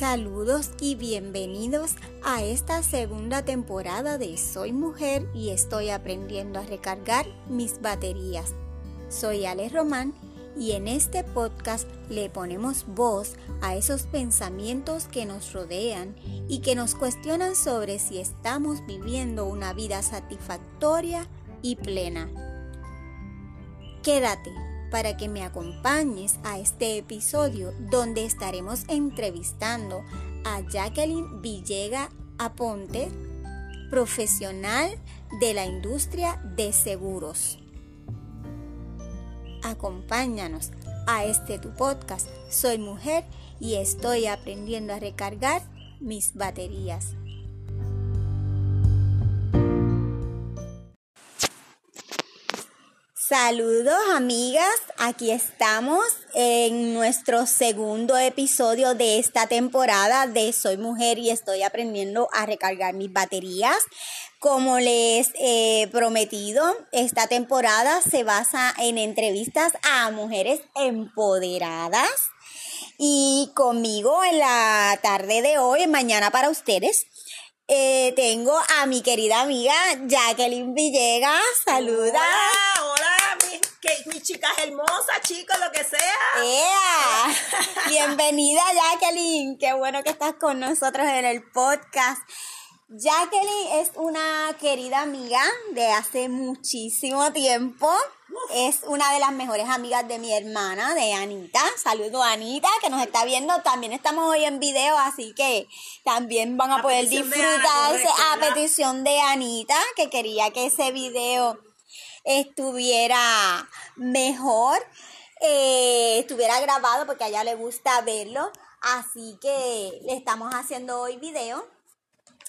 Saludos y bienvenidos a esta segunda temporada de Soy Mujer y estoy aprendiendo a recargar mis baterías. Soy Ale Román y en este podcast le ponemos voz a esos pensamientos que nos rodean y que nos cuestionan sobre si estamos viviendo una vida satisfactoria y plena. Quédate para que me acompañes a este episodio donde estaremos entrevistando a Jacqueline Villega Aponte, profesional de la industria de seguros. Acompáñanos a este tu podcast. Soy mujer y estoy aprendiendo a recargar mis baterías. Saludos amigas, aquí estamos en nuestro segundo episodio de esta temporada de Soy Mujer y estoy aprendiendo a recargar mis baterías. Como les he prometido, esta temporada se basa en entrevistas a mujeres empoderadas y conmigo en la tarde de hoy, mañana para ustedes, eh, tengo a mi querida amiga Jacqueline Villegas. Saluda. Hola, hola, que, mis chicas hermosas, chicos, lo que sea. ¡Ea! Bienvenida Jacqueline. Qué bueno que estás con nosotros en el podcast. Jacqueline es una querida amiga de hace muchísimo tiempo. Es una de las mejores amigas de mi hermana, de Anita. Saludo a Anita, que nos está viendo. También estamos hoy en video, así que también van a, A poder disfrutarse Ana, correcto, a petición de Anita, que quería que ese video estuviera mejor, eh, estuviera grabado, porque a ella le gusta verlo. Así que le estamos haciendo hoy video.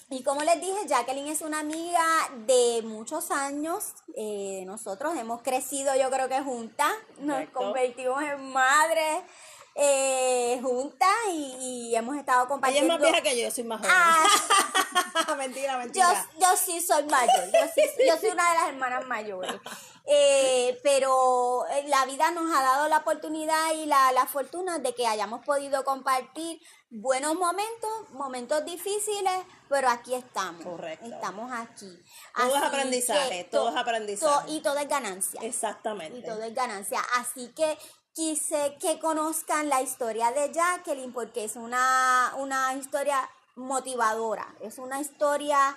Y como les dije, Jacqueline es una amiga de muchos años. eh, nosotros hemos crecido, yo creo que juntas. Nos Correcto. convertimos en madres eh, juntas y, y hemos estado Ella es compartiendo. más vieja que yo, yo soy más joven. Ah, mentira, yo, mentira. yo sí soy mayor, yo, sí, yo soy una de las hermanas mayores. Eh, pero eh, la vida nos ha dado la oportunidad y la, la fortuna de que hayamos podido compartir buenos momentos, momentos difíciles, pero aquí estamos. Correcto. Estamos aquí. Todo es aprendizaje, todo to- es aprendizaje. to- y todo es ganancia Exactamente. y todo es ganancia. Así que quise que conozcan la historia de Jacqueline porque es una, una historia motivadora, es una historia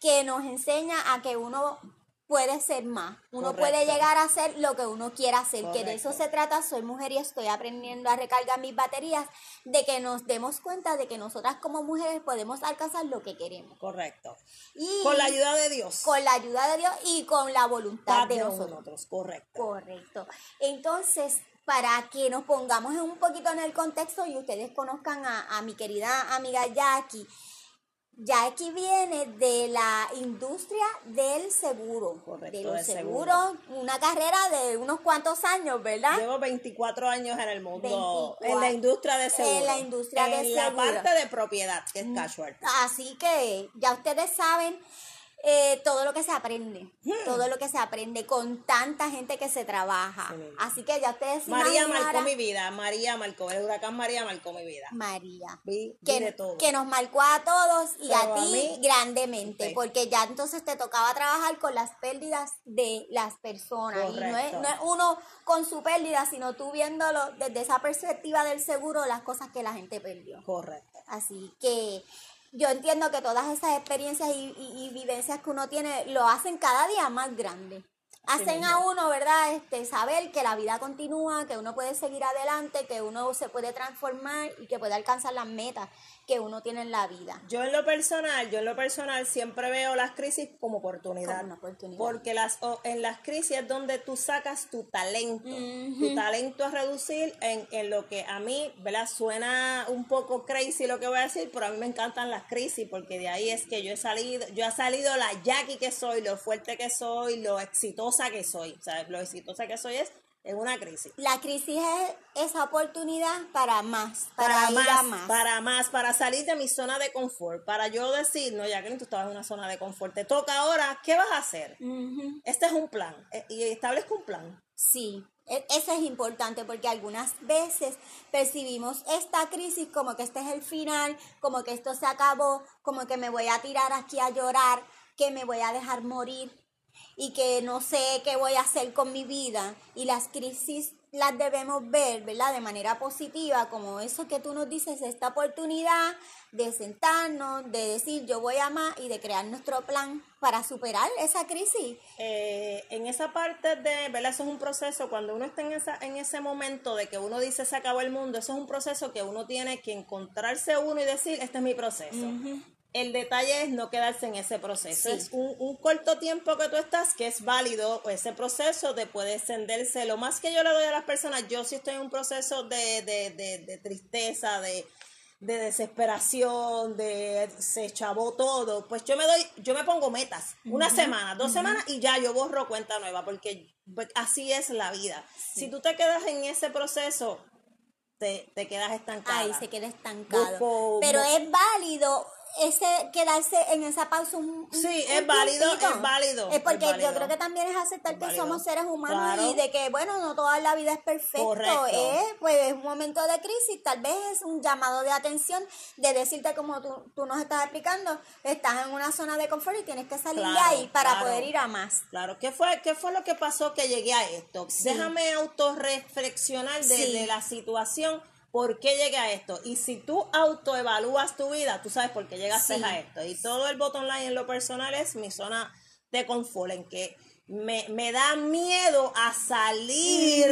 que nos enseña a que uno puede ser más, uno puede llegar a ser lo que uno quiera hacer, que de eso se trata, soy mujer y estoy aprendiendo a recargar mis baterías, de que nos demos cuenta de que nosotras como mujeres podemos alcanzar lo que queremos. Correcto. Y Con la ayuda de Dios. con la ayuda de Dios y con la voluntad de de nosotros. nosotros. Correcto. Correcto. Entonces, para que nos pongamos un poquito en el contexto y ustedes conozcan a, a mi querida amiga Jackie, Jackie viene de la industria del seguro. Correcto, de los seguros, una carrera de unos cuantos años, ¿verdad? Llevo 24 años en el mundo, 24. en la industria de seguro. En la industria de En la seguro. Mm. parte de propiedad, que es casual. Así que ya ustedes saben eh, todo lo que se aprende, todo lo que se aprende con tanta gente que se trabaja. Hmm. Así que ya ustedes María marcó mi vida, María marcó, el huracán María marcó mi vida. María. Vi, vi Que, de todo. que nos marcó a todos y Pero a ti grandemente, porque ya entonces te tocaba trabajar con las pérdidas de las personas. Y no es, no es uno con su pérdida, sino tú viéndolo desde esa perspectiva del seguro, las cosas que la gente perdió. Correcto. Así que yo entiendo que todas esas experiencias y, y- y vivencias que uno tiene lo hacen cada día más grande. Hacen a uno, ¿verdad? Este, saber que la vida continúa, que uno puede seguir adelante, que uno se puede transformar y que puede alcanzar las metas que uno tiene en la vida. Yo en lo personal, yo en lo personal siempre veo las crisis como oportunidad. Como una oportunidad. Porque las, o- en las crisis es donde tú sacas tu talento. Tu talento es reducir en, en lo que a mí, ¿verdad? Suena un poco crazy lo que voy a decir, pero a mí me encantan las crisis porque de ahí es que yo he salido, yo he salido la Jackie que soy, lo fuerte que soy, lo exitosa exitosa que soy. O sea, lo exitosa que soy es en una crisis. La crisis es esa oportunidad para más, para, ir más, a más. Para más, para salir de mi zona de confort, para yo decir, no, ya que tú estabas en una zona de confort, te toca ahora, ¿qué vas a hacer? Ujú. Este es un plan, eh, y establezco un plan. Sí, e- eso es importante porque algunas veces percibimos esta crisis como que este es el final, como que esto se acabó, como que me voy a tirar aquí a llorar, que me voy a dejar morir y que no sé qué voy a hacer con mi vida. Y las crisis las debemos ver, ¿verdad? De manera positiva, como eso que tú nos dices, esta oportunidad de sentarnos, de decir yo voy a más y de crear nuestro plan para superar esa crisis. Eh, en esa parte de, ¿verdad? Eso es un proceso, cuando uno está en, esa, en ese momento de que uno dice se acabó el mundo, eso es un proceso que uno tiene que encontrarse uno y decir, este es mi proceso. El detalle es no quedarse en ese proceso. Sí. Es un, un corto tiempo que tú estás, que es válido, ese proceso te puede extenderse. Lo más que yo le doy a las personas, yo sí estoy en un proceso de, de, de, de tristeza, de, de desesperación, de se chavó todo, pues yo me doy, yo me pongo metas, una semana, dos semanas y ya yo borro cuenta nueva, porque pues, así es la vida. Si tú te quedas en ese proceso, te, te quedas estancada. Ahí se queda estancado. Busco- Pero es válido ese quedarse en esa pausa un, Sí, un es válido, es válido, Es porque es válido. yo creo que también es aceptar Es que somos seres humanos Claro. y de que, bueno, no toda la vida es perfecto. Correcto. Es, pues, es un momento de crisis, tal vez es un llamado de atención de decirte como tú, tú nos estás explicando, estás en una zona de confort y tienes que salir de Claro, ahí para claro. poder ir a más. Claro, ¿qué fue, ¿qué fue lo que pasó que llegué a esto? Sí. Déjame autorreflexionar de, Sí. de la situación, por qué llegué a esto. Y si tú autoevalúas tu vida, tú sabes por qué llegaste Sí. a esto. Y todo el bottom line en lo personal es mi zona de confort, en que me, me da miedo a salir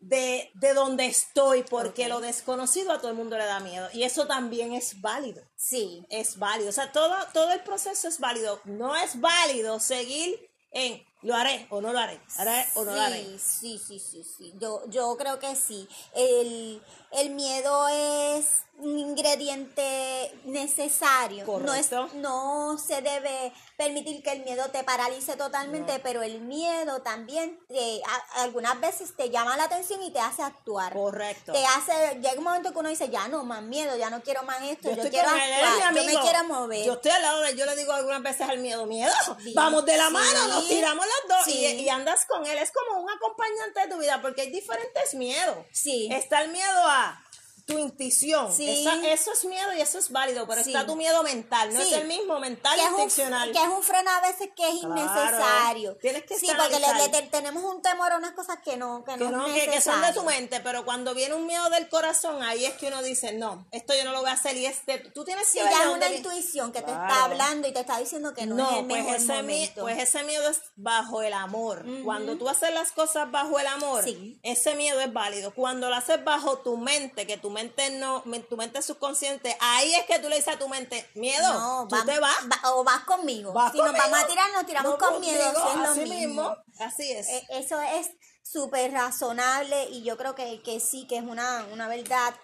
de, de donde estoy, porque lo desconocido a todo el mundo le da miedo. Y eso también es válido Sí. es válido. O sea, todo, todo el proceso es válido. No es válido seguir en lo haré o no lo haré, haré o no lo haré. Sí, sí, sí, sí. Yo, yo creo que sí. El, el miedo es ingrediente necesario. No, es, no se debe permitir que el miedo te paralice totalmente, pero el miedo también te- a- algunas veces te llama la atención y te hace actuar. Correcto. Te hace, llega un momento que uno dice, ya no, más miedo, ya no quiero más esto, Yo yo, quiero actuar, yo me quiero mover. Yo estoy al lado de él, yo le digo algunas veces al miedo, miedo, Sí, vamos de la sí, mano, nos tiramos las dos y, y andas con él. Es como un acompañante de tu vida porque hay diferentes miedos. Sí. Está el miedo a tu intuición. Sí. Esa- eso es miedo y eso es válido, pero Sí. está tu miedo mental, no Sí. es el mismo mental que es, intencional. un, que es un freno a veces que es Claro. innecesario. Tienes que sí, porque le, le te- tenemos un temor a unas cosas que no, que que no, no, es que, que son de tu mente, pero cuando viene un miedo del corazón, ahí es que uno dice, no, esto yo no lo voy a hacer y este, tú tienes que ya es una intuición que te Claro. está hablando y te está diciendo que no, No, es el pues mejor ese, momento. pues ese miedo es bajo el amor. Cuando tú haces las cosas bajo el amor, Sí. ese miedo es válido. Cuando lo haces bajo tu mente, que tu mente no, me- tu mente subconsciente, ahí es que tú le dices a tu mente, miedo, no, tú va- te vas. va- o vas conmigo. vas si nos vamos a tirar, nos tiramos no con miedo, si es lo así mismo. Así es. Eh, Eso es súper razonable y yo creo que, que sí, que es una, una verdad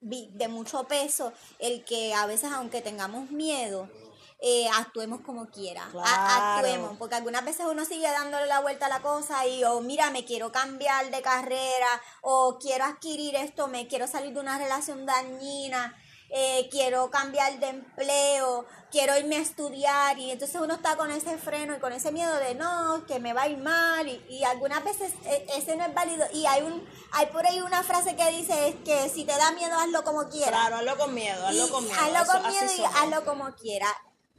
de mucho peso el que a veces aunque tengamos miedo, eh, actuemos como quiera, A- actuemos, porque algunas veces uno sigue dándole la vuelta a la cosa y o mira, me quiero cambiar de carrera o quiero adquirir esto, me quiero salir de una relación dañina. eh, quiero cambiar de empleo, quiero irme a estudiar y entonces uno está con ese freno y con ese miedo de no, que me va a ir mal y, y algunas veces eh, ese no es válido y hay un hay por ahí una frase que dice es que si te da miedo hazlo como quieras. Claro, hazlo con miedo, hazlo Y con miedo. hazlo con miedo y hazlo como quiera.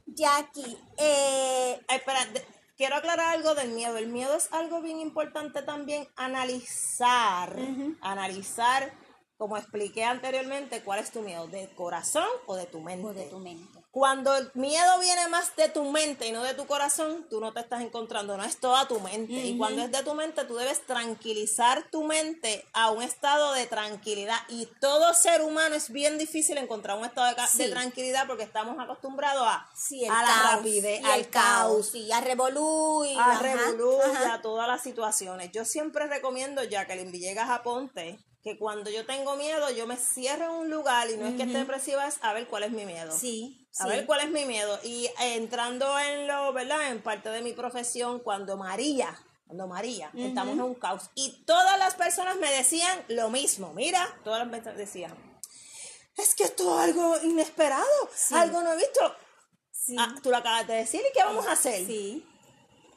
Jackie, eh, Ay, espera, de- quiero aclarar algo del miedo. El miedo es algo bien importante también analizar. Analizar, como expliqué anteriormente, cuál es tu miedo, ¿de corazón o de tu mente? o de tu mente. Cuando el miedo viene más de tu mente y no de tu corazón, tú no te estás encontrando, no es toda tu mente. Y cuando es de tu mente, tú debes tranquilizar tu mente a un estado de tranquilidad. Y todo ser humano es bien difícil encontrar un estado de, tranquilidad porque estamos acostumbrados a, Sí, a la rapidez, al caos, a revolú y a ajá, revolú y ajá. a todas las situaciones. Yo siempre recomiendo, Jacqueline Villegas Aponte, que cuando yo tengo miedo, yo me cierro en un lugar y no es que esté depresiva, es a ver cuál es mi miedo. Sí, A sí. ver cuál es mi miedo. Y eh, entrando en lo, ¿verdad? En parte de mi profesión, cuando María, cuando María, estamos en un caos. Y todas las personas me decían lo mismo. Mira, todas las personas decían, es que esto es algo inesperado, algo no he visto. Ah, tú lo acabas de decir, ¿y qué vamos a hacer? Sí.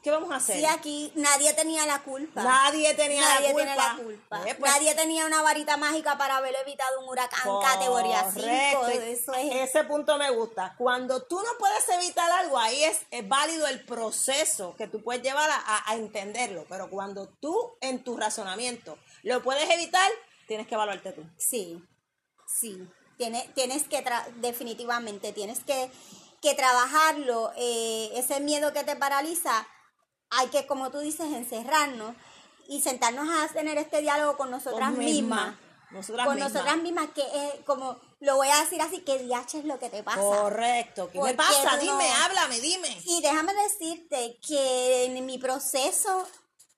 ¿Qué vamos a hacer? Sí, aquí nadie tenía la culpa. Nadie tenía Nadie la culpa. tiene la culpa. Eh, pues, Nadie tenía una varita mágica para haber evitado un huracán categoría 5. correcto. Eso es. Ese punto me gusta. Cuando tú no puedes evitar algo, ahí es, es válido el proceso que tú puedes llevar a, a entenderlo. Pero cuando tú en tu razonamiento lo puedes evitar, tienes que evaluarte tú. Sí, sí. Tienes, tienes que, tra- definitivamente, tienes que, que trabajarlo. eh, ese miedo que te paraliza, hay que, como tú dices, encerrarnos y sentarnos a tener este diálogo con nosotras Con mismas. Nosotras con mismas. nosotras mismas, que es como, lo voy a decir así, que diache es lo que te pasa. Correcto. ¿Qué me pasa? Dime, no- háblame, dime. Y déjame decirte que en mi proceso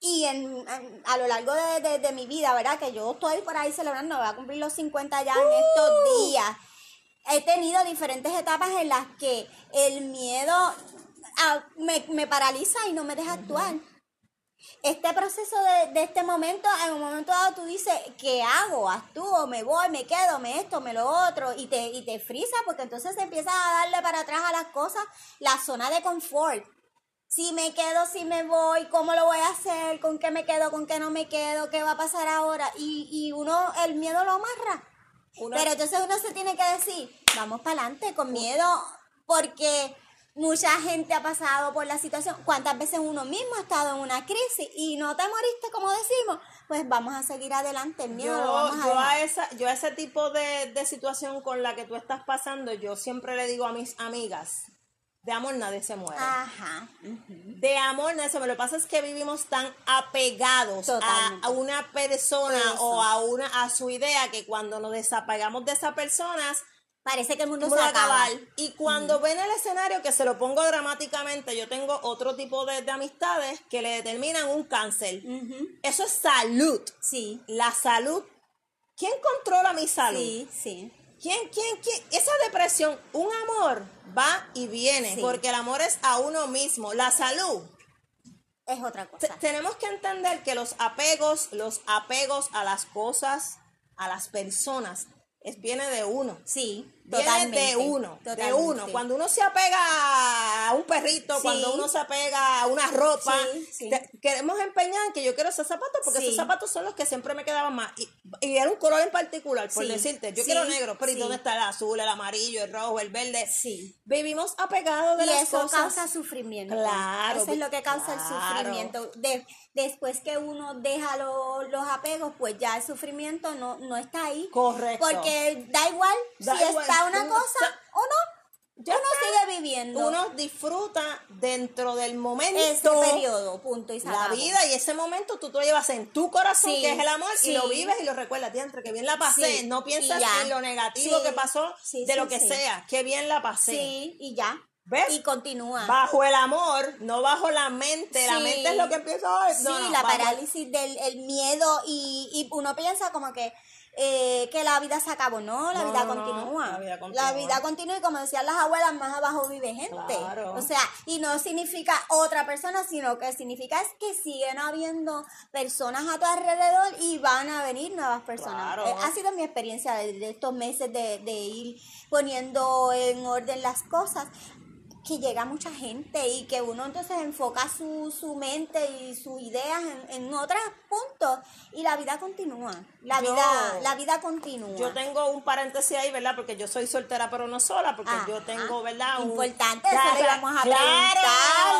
y en, en- a lo largo de, de- de mi vida, ¿verdad? Que yo estoy por ahí celebrando, voy a cumplir los 50 ya en ¡Uh! estos días. He tenido diferentes etapas en las que el miedo ah, me, me paraliza y no me deja actuar. Este proceso de, de este momento, en un momento dado tú dices, ¿qué hago? ¿Actúo? ¿Me voy? ¿Me quedo? ¿Me esto? ¿Me lo otro? Y te, y te frisa porque entonces empiezas a darle para atrás a las cosas la zona de confort. Si me quedo, si me voy, ¿cómo lo voy a hacer? ¿Con qué me quedo? ¿Con qué no me quedo? ¿Qué va a pasar ahora? Y, y uno, el miedo lo amarra. Uno- Pero entonces uno se tiene que decir, vamos para adelante con miedo, porque mucha gente ha pasado por la situación. ¿Cuántas veces uno mismo ha estado en una crisis y no te moriste, como decimos? Pues vamos a seguir adelante, el miedo lo Yo, vamos a yo, dejar. a esa, yo a ese tipo de, de situación con la que tú estás pasando, yo siempre le digo a mis amigas, de amor nadie se muere. Ajá. De amor nadie se muere. Lo que pasa es que vivimos tan apegados a, una persona Eso. o a una a su idea que cuando nos desapegamos de esas personas Parece que el mundo vamos se a acaba. acabar. Y cuando ven el escenario, que se lo pongo dramáticamente, yo tengo otro tipo de, de amistades que le determinan un cáncer. Eso es salud. Sí, La salud. ¿Quién controla mi salud? sí, sí. ¿Quién, quién, quién? Esa depresión, un amor va y viene, Sí. porque el amor es a uno mismo. La salud. Es otra cosa. tenemos que entender que los apegos, los apegos a las cosas, a las personas, es, viene de uno. Sí, Viene totalmente. de uno, de uno. Cuando uno se apega a un perrito, Sí. cuando uno se apega a una ropa, Sí, sí. te- queremos empeñar en que yo quiero esos zapatos porque esos zapatos son los que siempre me quedaban más. Y, y era un color en particular, por decirte. Yo quiero negro, pero ¿y dónde está el azul, el amarillo, el rojo, el verde? Sí. Vivimos apegados de Y las eso cosas. causa sufrimiento. Claro, Eso es lo que causa el sufrimiento. De- después que uno deja lo- los apegos, pues ya el sufrimiento no, no está ahí. Correcto. Porque da igual Da si igual, está una cosa o no. Ya uno está. sigue viviendo Uno disfruta dentro del momento. ese periodo, punto y La vida y ese momento tú te lo llevas en tu corazón, Sí, que es el amor, sí. y lo vives y lo recuerdas. Diantre, que bien la pasé. Sí, No piensas en lo negativo que pasó, de lo que sea. Que bien la pasé. Sí, y ya. ¿Ves? Y continúa. Bajo el amor, no bajo la mente. La Sí. mente es lo que empieza a Sí, no, no, la parálisis del el miedo y, y uno piensa como que eh, que la vida se acabó. No, la No, vida continúa. la vida continúa. La vida continúa y como decían las abuelas, más abajo vive gente. Claro. O sea, y no significa otra persona, sino que significa es que siguen habiendo personas a tu alrededor y van a venir nuevas personas. Claro. Eh, ha sido mi experiencia de, de estos meses de, de ir poniendo en orden las cosas que llega mucha gente y que uno entonces enfoca su, su mente y sus ideas en, en otros puntos y la vida continúa. La Yo- vida, la vida continúa. Yo tengo un paréntesis ahí, ¿verdad? Porque yo soy soltera, pero no sola, porque Ajá. yo tengo, ¿verdad? Un- Importante, eso le íbamos a preguntar,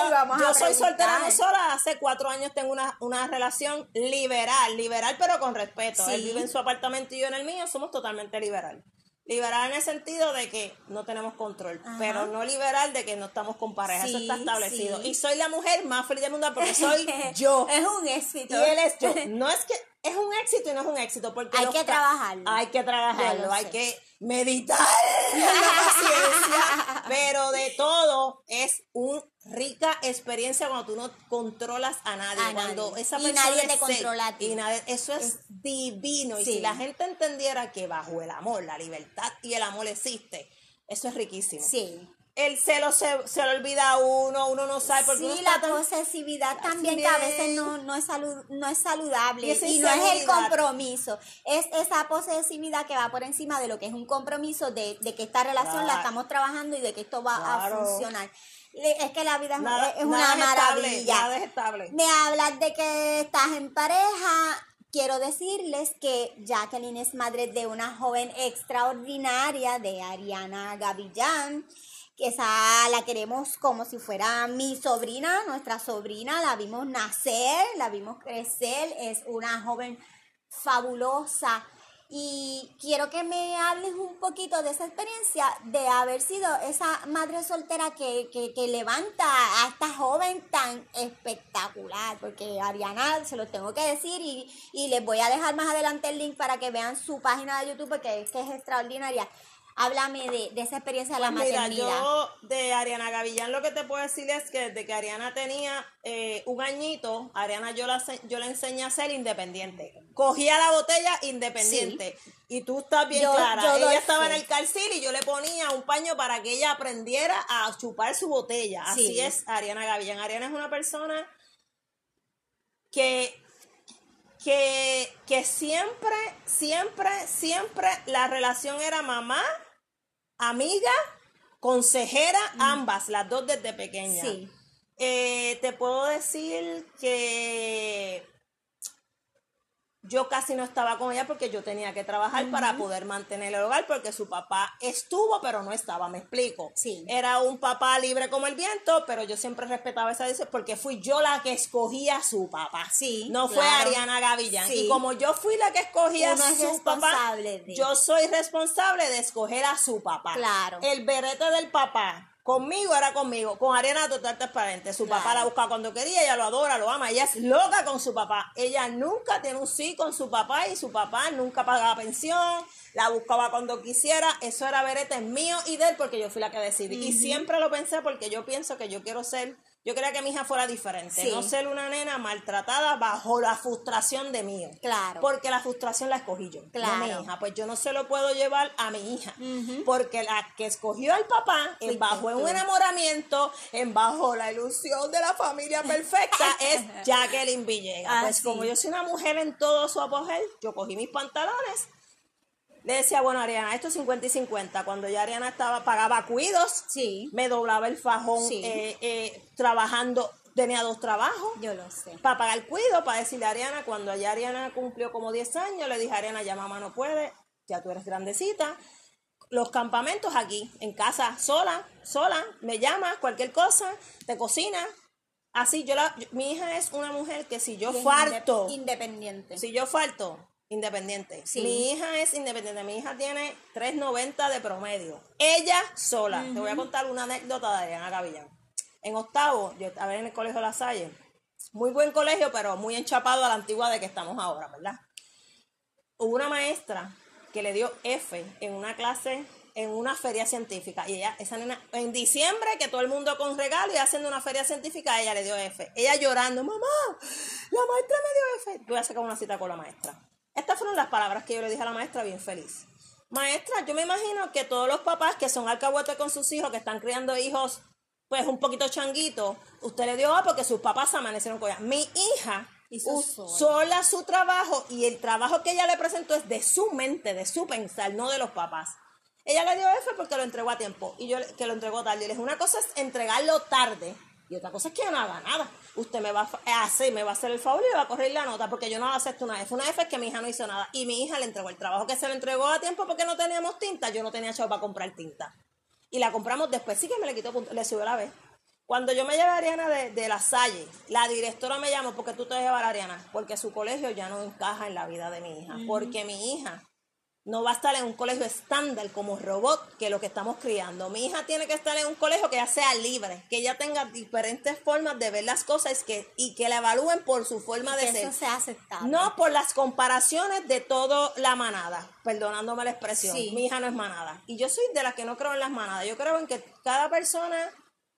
íbamos yo a soy soltera, no sola. Hace cuatro años tengo una, una relación liberal, liberal, pero con respeto. Sí. Él vive en su apartamento y yo en el mío, somos totalmente liberal. Liberal en el sentido de que no tenemos control, Ajá. pero no liberal de que no estamos con pareja. Eso está establecido. sí. Y soy la mujer más feliz del mundo porque soy yo. es un éxito. Y él es yo. No es que es un éxito y no es un éxito porque Hay que trabajarlo. Hay que trabajarlo, lo hay sé. que meditar en la paciencia, pero de todo es una rica experiencia cuando tú no controlas a nadie, A cuando nadie. esa Y persona nadie te controla a ti. y nadie- eso es, divino y si la gente entendiera que bajo el amor, la libertad y el amor existe, eso es riquísimo. Sí. el celo se, se le olvida a uno, uno no sabe por qué uno Sí, está la tan- posesividad también que a veces es. no, no, es salu- no es saludable Y no es el compromiso, es esa posesividad que va por encima de lo que es un compromiso de, de que esta relación la estamos trabajando y de que esto va Claro. a funcionar. Es que la vida es- Nada- es una nada es estable, maravilla. nada es estable. Me hablas de que estás en pareja. Quiero decirles que Jacqueline es madre de una joven extraordinaria de Ariana Gavillán, que esa la queremos como si fuera mi sobrina, nuestra sobrina, la vimos nacer, la vimos crecer, es una joven fabulosa. Y quiero que me hables un poquito de esa experiencia de haber sido esa madre soltera que, que, que levanta a esta joven tan espectacular, porque Ariana, se lo tengo que decir, y, y les voy a dejar más adelante el link para que vean su página de YouTube, porque es que es extraordinaria. Háblame de, de esa experiencia de la Pues mira, maternidad. yo de Ariana Gavillán lo que te puedo decir es que desde que Ariana tenía eh, un añito, Ariana yo la, yo la enseñé a ser independiente. Cogía la botella independiente. Y tú estás bien Yo- clara. yo ella estaba fe. en el calcil y yo le ponía un paño para que ella aprendiera a chupar su botella. Así Sí. es Ariana Gavillán. Ariana es una persona que que, que siempre, siempre, siempre la relación era mamá, amiga, consejera, ambas, las dos desde pequeña. Sí. Eh, te puedo decir que yo casi no estaba con ella porque yo tenía que trabajar para poder mantener el hogar porque su papá estuvo pero no estaba, me explico. Sí. Era un papá libre como el viento, pero yo siempre respetaba esa decisión porque fui yo la que escogía a su papá. Sí, No fue claro. Ariana Gavillán. Sí. Y como yo fui la que escogía a su papá, de- yo soy responsable de escoger a su papá. Claro. El berete del papá. Conmigo era conmigo, con Ariana total transparente. Su papá la buscaba cuando quería, ella lo adora, lo ama, ella es loca con su papá. Ella nunca tiene un sí con su papá y su papá nunca pagaba pensión, la buscaba cuando quisiera. Eso era berete mío y de él porque yo fui la que decidí. Y siempre lo pensé porque yo pienso que yo quiero ser, yo quería que mi hija fuera diferente, Sí. no ser una nena maltratada bajo la frustración de mío. Claro. Porque la frustración la escogí yo, no Claro. mi hija. Pues yo no se lo puedo llevar a mi hija. Porque la que escogió al papá, en bajo un enamoramiento, en bajo la ilusión de la familia perfecta, es Jacqueline Villegas. Pues Así. como yo soy una mujer en todo su apogeo, yo cogí mis pantalones. Le decía, bueno, Ariana, esto es 50 y 50. Cuando ya Ariana estaba, pagaba cuidos, Sí, me doblaba el fajón Sí. eh, eh, trabajando, tenía dos trabajos yo lo sé. para pagar cuido, para decirle a Ariana, cuando ya Ariana cumplió como 10 años, le dije a Ariana, ya mamá no puede, ya tú eres grandecita. Los campamentos aquí, en casa, sola, sola, me llamas, cualquier cosa, te cocina. Así, yo la, mi hija es una mujer que si yo falto, inde- Independiente. si yo falto, independiente. Sí. Mi hija es independiente. Mi hija tiene 3.90 de promedio. Ella sola. Te voy a contar una anécdota de Ariana Gavillán. En octavo, yo estaba en el colegio La Salle. Muy buen colegio, pero muy enchapado a la antigua de que estamos ahora, ¿verdad? Hubo una maestra que le dio F en una clase, en una feria científica. Y ella, esa nena, en diciembre, que todo el mundo con regalo y haciendo una feria científica, ella le dio F. Ella llorando, mamá, la maestra me dio F. Voy a sacar una cita con la maestra. Estas fueron las palabras que yo le dije a la maestra bien feliz. Maestra, yo me imagino que todos los papás que son alcahuetes con sus hijos, que están criando hijos, pues un poquito changuitos, usted le dio A porque sus papás amanecieron con ella. Mi hija Hizo sola. su trabajo y el trabajo que ella le presentó es de su mente, de su pensar, no de los papás. Ella le dio F porque lo entregó a tiempo y yo que lo entregó tarde. Y le dije, una cosa es entregarlo tarde y otra cosa es que yo no haga nada. Usted me va a fa- a hacer, me va a hacer el favor y me va a correr la nota porque yo no acepto una F. Una F es que mi hija no hizo nada y mi hija le entregó el trabajo que se le entregó a tiempo porque no teníamos tinta. Yo no tenía chavo para comprar tinta. Y la compramos después. Sí que me le quitó punto, le subió la vez. Cuando yo me llevé a Ariana de, de la Salle, la directora me llamó porque tú te vas a llevar a Ariana, porque su colegio ya no encaja en la vida de mi hija, porque mi hija no va a estar en un colegio estándar como robot que lo que estamos criando. Mi hija tiene que estar en un colegio que ya sea libre, que ella tenga diferentes formas de ver las cosas que, y que la evalúen por su forma de que ser. eso sea aceptable. No por las comparaciones de toda la manada, perdonándome la expresión. Sí. Mi hija no es manada. Y yo soy de las que no creo en las manadas. Yo creo en que cada persona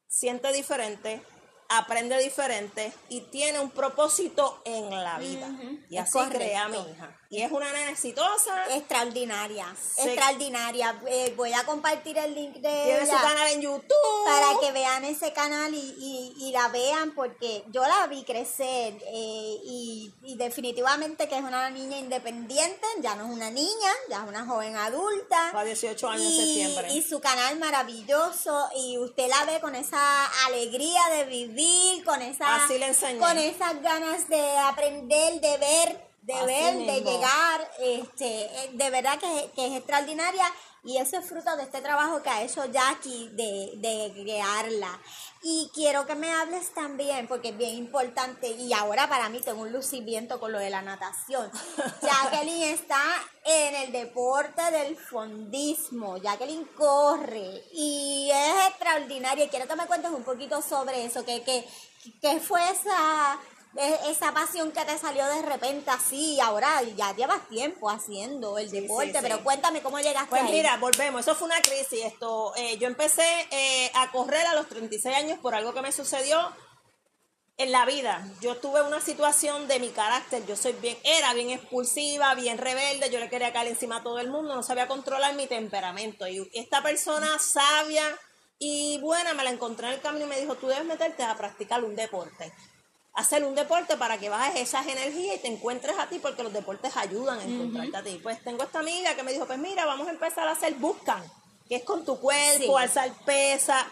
siente diferente, aprende diferente y tiene un propósito en la vida. Y así correcto. creé a mi hija. Y es una nena exitosa. Extraordinaria, extraordinaria. Eh, voy a compartir el link de tiene su canal en YouTube. para que vean ese canal y, y- y la vean porque yo la vi crecer eh, y, y definitivamente que es una niña independiente, ya no es una niña, ya es una joven adulta. Va a 18 años en septiembre. y su canal maravilloso y usted la ve con esa alegría de vivir, con esa Así le enseñé. con esas ganas de aprender, de ver, de Así ver, de llegar, este, de verdad que, que es extraordinaria y eso es fruto de este trabajo que ha hecho Jackie de, de crearla. Y quiero que me hables también, porque es bien importante, y ahora para mí tengo un lucimiento con lo de la natación. Jacqueline está en el deporte del fondismo, Jacqueline corre y es extraordinaria. Quiero que me cuentes un poquito sobre eso, que, que, que fue esa, esa pasión que te salió de repente así, y ahora ya llevas tiempo haciendo el Sí, deporte, sí, sí. pero cuéntame cómo llegaste Pues ahí. mira, volvemos. Eso fue una crisis. Esto, eh, yo empecé eh, a correr a los 36 años por algo que me sucedió en la vida. Yo tuve una situación de mi carácter. Yo soy bien, era bien expulsiva, bien rebelde. Yo le quería caer encima a todo el mundo. No sabía controlar mi temperamento. Y esta persona sabia y buena me la encontré en el camino y me dijo: Tú debes meterte a practicar un deporte. Hacer un deporte para que bajes esas energías y te encuentres a ti, porque los deportes ayudan a encontrarte a ti. Pues tengo esta amiga que me dijo: Pues mira, vamos a empezar a hacer buscan, que es con tu cuerpo, Sí. alzar pesa.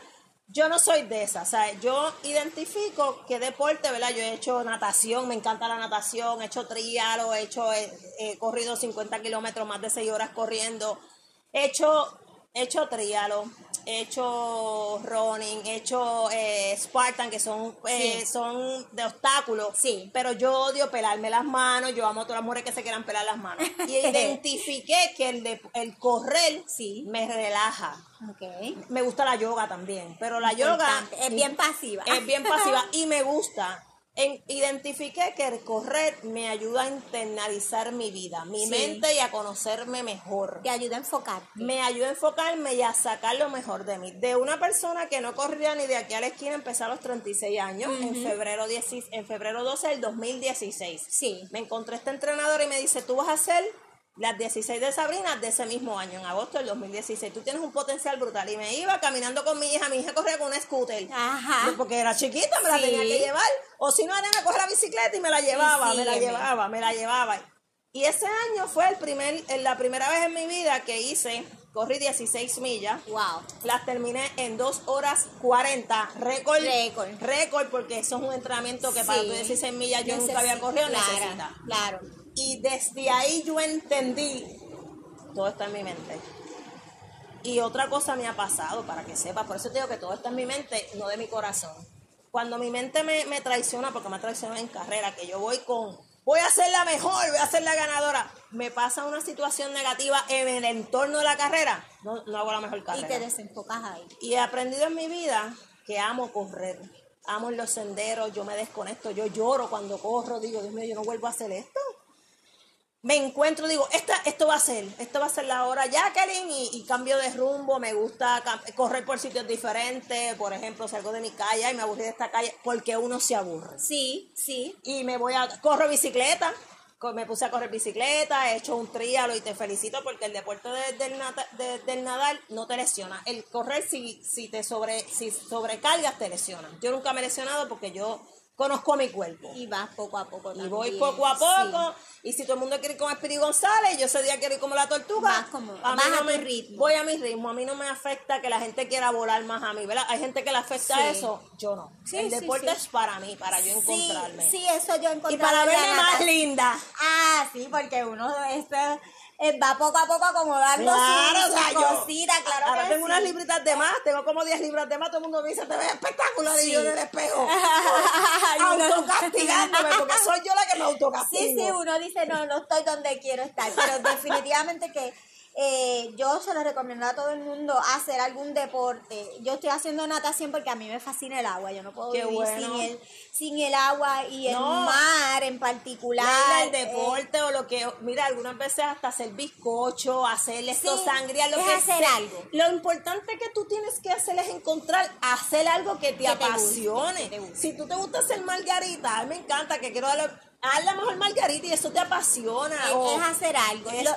Yo no soy de esas, o sea, yo identifico qué deporte, ¿verdad? Yo he hecho natación, me encanta la natación, he hecho trialo, he hecho, he, he corrido 50 kilómetros, más de 6 horas corriendo, he hecho, he hecho trialo, he hecho running, he hecho eh, Spartan, que son, eh, Sí. son de obstáculos, Sí. pero yo odio pelarme las manos, yo amo a todas las mujeres que se quieran pelar las manos. Y identifiqué que el, de, el correr Sí. me relaja. Ok. Me gusta la yoga también, pero la yoga. Es bien pasiva. es bien pasiva y me gusta. En- identifiqué que el correr me ayuda a internalizar mi vida, mi Sí. mente y a conocerme mejor. Te ayuda a enfocarte. Me ayuda a enfocarme y a sacar lo mejor de mí. De una persona que no corría ni de aquí a la esquina, empecé a los 36 años, en, febrero 10 en febrero 12 del 2016. Sí. Me encontré este entrenador y me dice, tú vas a hacer las 16 de Sabrina de ese mismo año, en agosto del 2016. Tú tienes un potencial brutal. Y me iba caminando con mi hija, mi hija corría con un scooter. Ajá. Porque era chiquita, me la Sí. tenía que llevar. O si no, era me coge la bicicleta y me la llevaba, me la llevaba, me la llevaba. Y ese año fue el primer, la primera vez en mi vida que hice, corrí 16 millas. Wow. Las terminé en 2 horas 40, récord. Récord. Récord, porque eso es un entrenamiento que para tu 16 millas yo nunca había corrido, claro, necesita. Claro. Y desde ahí yo entendí, todo está en mi mente. Y otra cosa me ha pasado, para que sepas, por eso te digo que todo está en mi mente, no de mi corazón. Cuando mi mente me, me traiciona, porque me ha traicionado en carrera, que yo voy con, voy a ser la mejor, voy a ser la ganadora, me pasa una situación negativa en el entorno de la carrera, no, no hago la mejor Y carrera. te desenfocas ahí. Y he aprendido en mi vida que amo correr. Amo los senderos, yo me desconecto, yo lloro cuando corro, digo, Dios mío, yo no vuelvo a hacer esto. Me encuentro, digo, esta, esto va a ser, esto va a ser la hora Jacqueline y, y cambio de rumbo, me gusta correr por sitios diferentes, por ejemplo, salgo de mi calle y me aburrí de esta calle porque uno se aburre. Sí, sí. Y me voy a, corro bicicleta, me puse a correr bicicleta, he hecho un trialo y te felicito porque el deporte de- del, nata- de- del nadar no te lesiona. El correr si, si te sobre, si sobrecargas te lesiona. Yo nunca me he lesionado porque yo conozco mi cuerpo. Y vas poco a poco Y también. voy poco a poco, y si todo el mundo quiere ir como Espiri González, yo ese día quiero ir como la tortuga. Vas como- a mí vas no a me- ritmo. Voy a mi ritmo, a mí no me afecta que la gente quiera volar más a mí, ¿verdad? Hay gente que le afecta Sí. eso, yo no. Sí, El deporte es para mí, para yo encontrarme. sí, eso yo encontré. Y para verme más linda. Ah, sí, porque uno este, eh, va poco a poco acomodando Claro, sus, yo cositas, claro ahora que tengo sí. unas libritas de más, tengo como 10 libras de más, todo el mundo me dice, te ves espectacular y yo en el espejo. Autocastigándome, porque soy yo la que me autocastigo. Sí, sí, uno dice, no, no estoy donde quiero estar, pero definitivamente que eh, yo se lo recomiendo a todo el mundo hacer algún deporte. Yo estoy haciendo natación porque a mí me fascina el agua, yo no puedo Qué vivir bueno. sin el, sin el agua y el No. mar en particular. Leila, el eh, deporte o lo que, mira, algunas veces hasta hacer bizcocho, hacer esto Sí, sangría, lo es que hacer sea. algo. Lo importante que tú tienes que hacer es encontrar, hacer algo que te Que te guste, apasione. que te guste. Si tú te gusta hacer margarita, a mí me encanta que quiero darle, haz la mejor margarita y eso te apasiona. Es, hacer algo, es-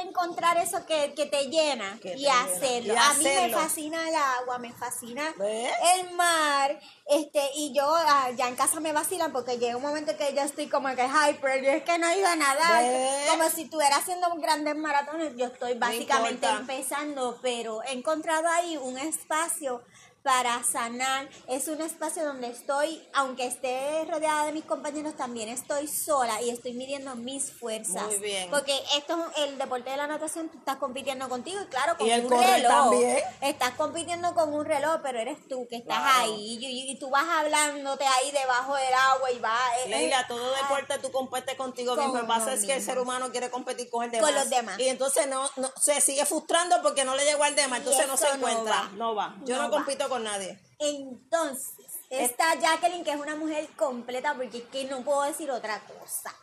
encontrar eso que, que te llena Que te y llena. hacerlo. Y A mí me fascina el agua, me fascina ¿Ves? el mar, este, y yo ah, ya en casa me vacilan porque llega un momento que yo estoy como que hyper, yo es que no he ido a nadar, ¿Ves? como si estuviera haciendo grandes maratones, yo estoy básicamente empezando, pero he encontrado ahí un espacio para sanar, es un espacio donde estoy, aunque esté rodeada de mis compañeros, también estoy sola y estoy midiendo mis fuerzas. Muy bien. Porque esto es el deporte de la natación, tú estás compitiendo contigo y claro, con Y el un reloj. también. Estás compitiendo con un reloj, pero eres tú que estás ahí y, y- tú vas hablándote ahí debajo del agua y vas... eh, Leila, eh, todo ah, deporte tú competes contigo Con mismo. Lo que pasa uno es que el ser humano quiere competir con el Con demás. los demás. Y entonces no, no se sigue frustrando porque no le llegó al demás. Entonces no se no encuentra. va. No va. Yo no, No compito con nadie. Entonces, está Jacqueline, que es una mujer completa, porque es que no puedo decir otra cosa.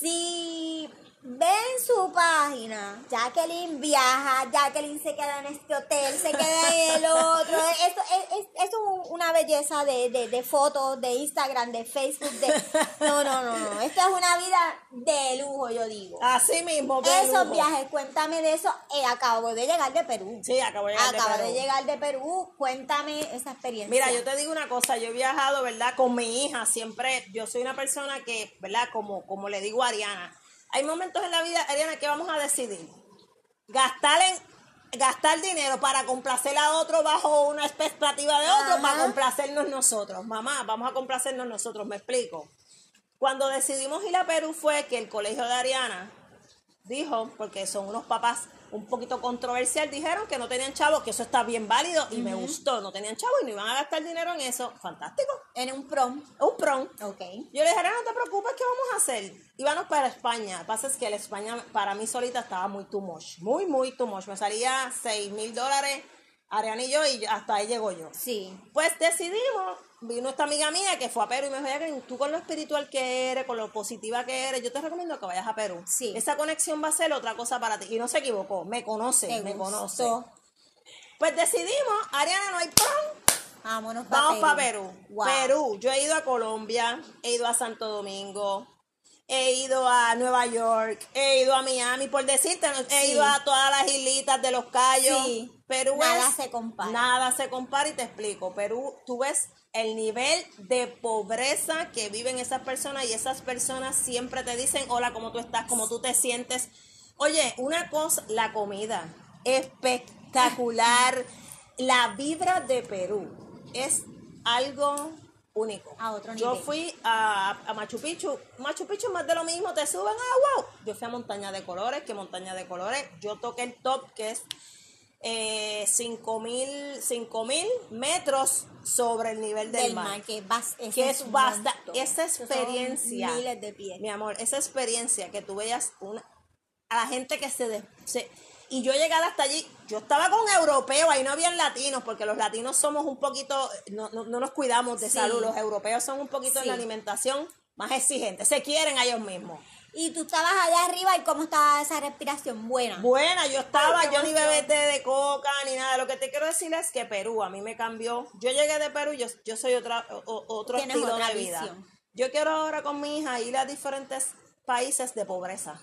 Si ven su página, Jacqueline viaja, Jacqueline se queda en este hotel, se queda en el otro. Esto es, es- es un- una belleza de, de, de fotos, de Instagram, de Facebook. De... No, no, no, no. Esto es una vida de lujo, yo digo. Así mismo. de Esos lujo. viajes, cuéntame de eso. Eh, acabo de llegar de Perú. Sí, acabo de llegar de Acabo de Perú. llegar de Perú. Cuéntame esa experiencia. Mira, yo te digo una cosa, yo he viajado, ¿verdad? Con mi hija, siempre, yo soy una persona que, ¿verdad? Como, como le digo a Ariana, hay momentos en la vida, Ariana, que vamos a decidir. Gastar en, gastar dinero para complacer a otro bajo una expectativa de otro Ajá. para complacernos nosotros. Mamá, vamos a complacernos nosotros, me explico. Cuando decidimos ir a Perú fue que el colegio de Ariana dijo, porque son unos papás un poquito controversial, dijeron que no tenían chavos, que eso está bien válido y me gustó, no tenían chavos y no iban a gastar dinero en eso. Fantástico. En un prom. Un prom. Ok. Yo le dije, "Ariana, no te preocupes, ¿qué vamos a hacer? Íbamos para España. Lo que pasa es que la España para mí solita estaba muy too much. Muy, muy too much. Me salía 6 mil dólares, Ariana y yo, y hasta ahí llego yo. Sí. Pues decidimos, vino esta amiga mía que fue a Perú y me dijo, Jacqueline, tú con lo espiritual que eres, con lo positiva que eres, yo te recomiendo que vayas a Perú. Sí. Esa conexión va a ser otra cosa para ti. Y no se equivocó, me conoce, me gustó. conoce. Pues decidimos, Ariana, no hay prom, Vámonos para vamos Perú. para Perú. Wow. Perú, yo he ido a Colombia, he ido a Santo Domingo, he ido a Nueva York, he ido a Miami, por decirte, he Sí. ido a todas las islitas de los Cayos. Sí. Perú Nada es- se compara. Nada se compara y te explico. Perú, tú ves el nivel de pobreza que viven esas personas y esas personas siempre te dicen, hola, ¿cómo tú estás? ¿Cómo tú te sientes? Oye, una cosa, la comida, espectacular. La vibra de Perú es algo único. A otro Yo nivel. fui a, a Machu Picchu. Machu Picchu es más de lo mismo, te suben, ah, wow. Yo fui a Montaña de Colores, que Montaña de Colores, yo toqué el top que es eh, 5000 metros sobre el nivel del, Del mar. mar, que, vas, ese Que es es basta, esa experiencia, Miles de pies. mi amor, esa experiencia que tú veas una, a la gente que se, de- se- y yo llegar hasta allí, yo estaba con europeos, ahí no habían latinos, porque los latinos somos un poquito, no, no, no nos cuidamos de Sí. salud, los europeos son un poquito en la alimentación más exigentes, se quieren a ellos mismos. Y tú estabas allá arriba y cómo estaba esa respiración buena. Buena, yo estaba, Ay, yo ni bebé té de coca ni nada. Lo que te quiero decir es que Perú a mí me cambió. Yo llegué de Perú, yo, yo soy otra, o- otro estilo otra de vida. visión. Yo quiero ahora con mi hija ir a diferentes países de pobreza.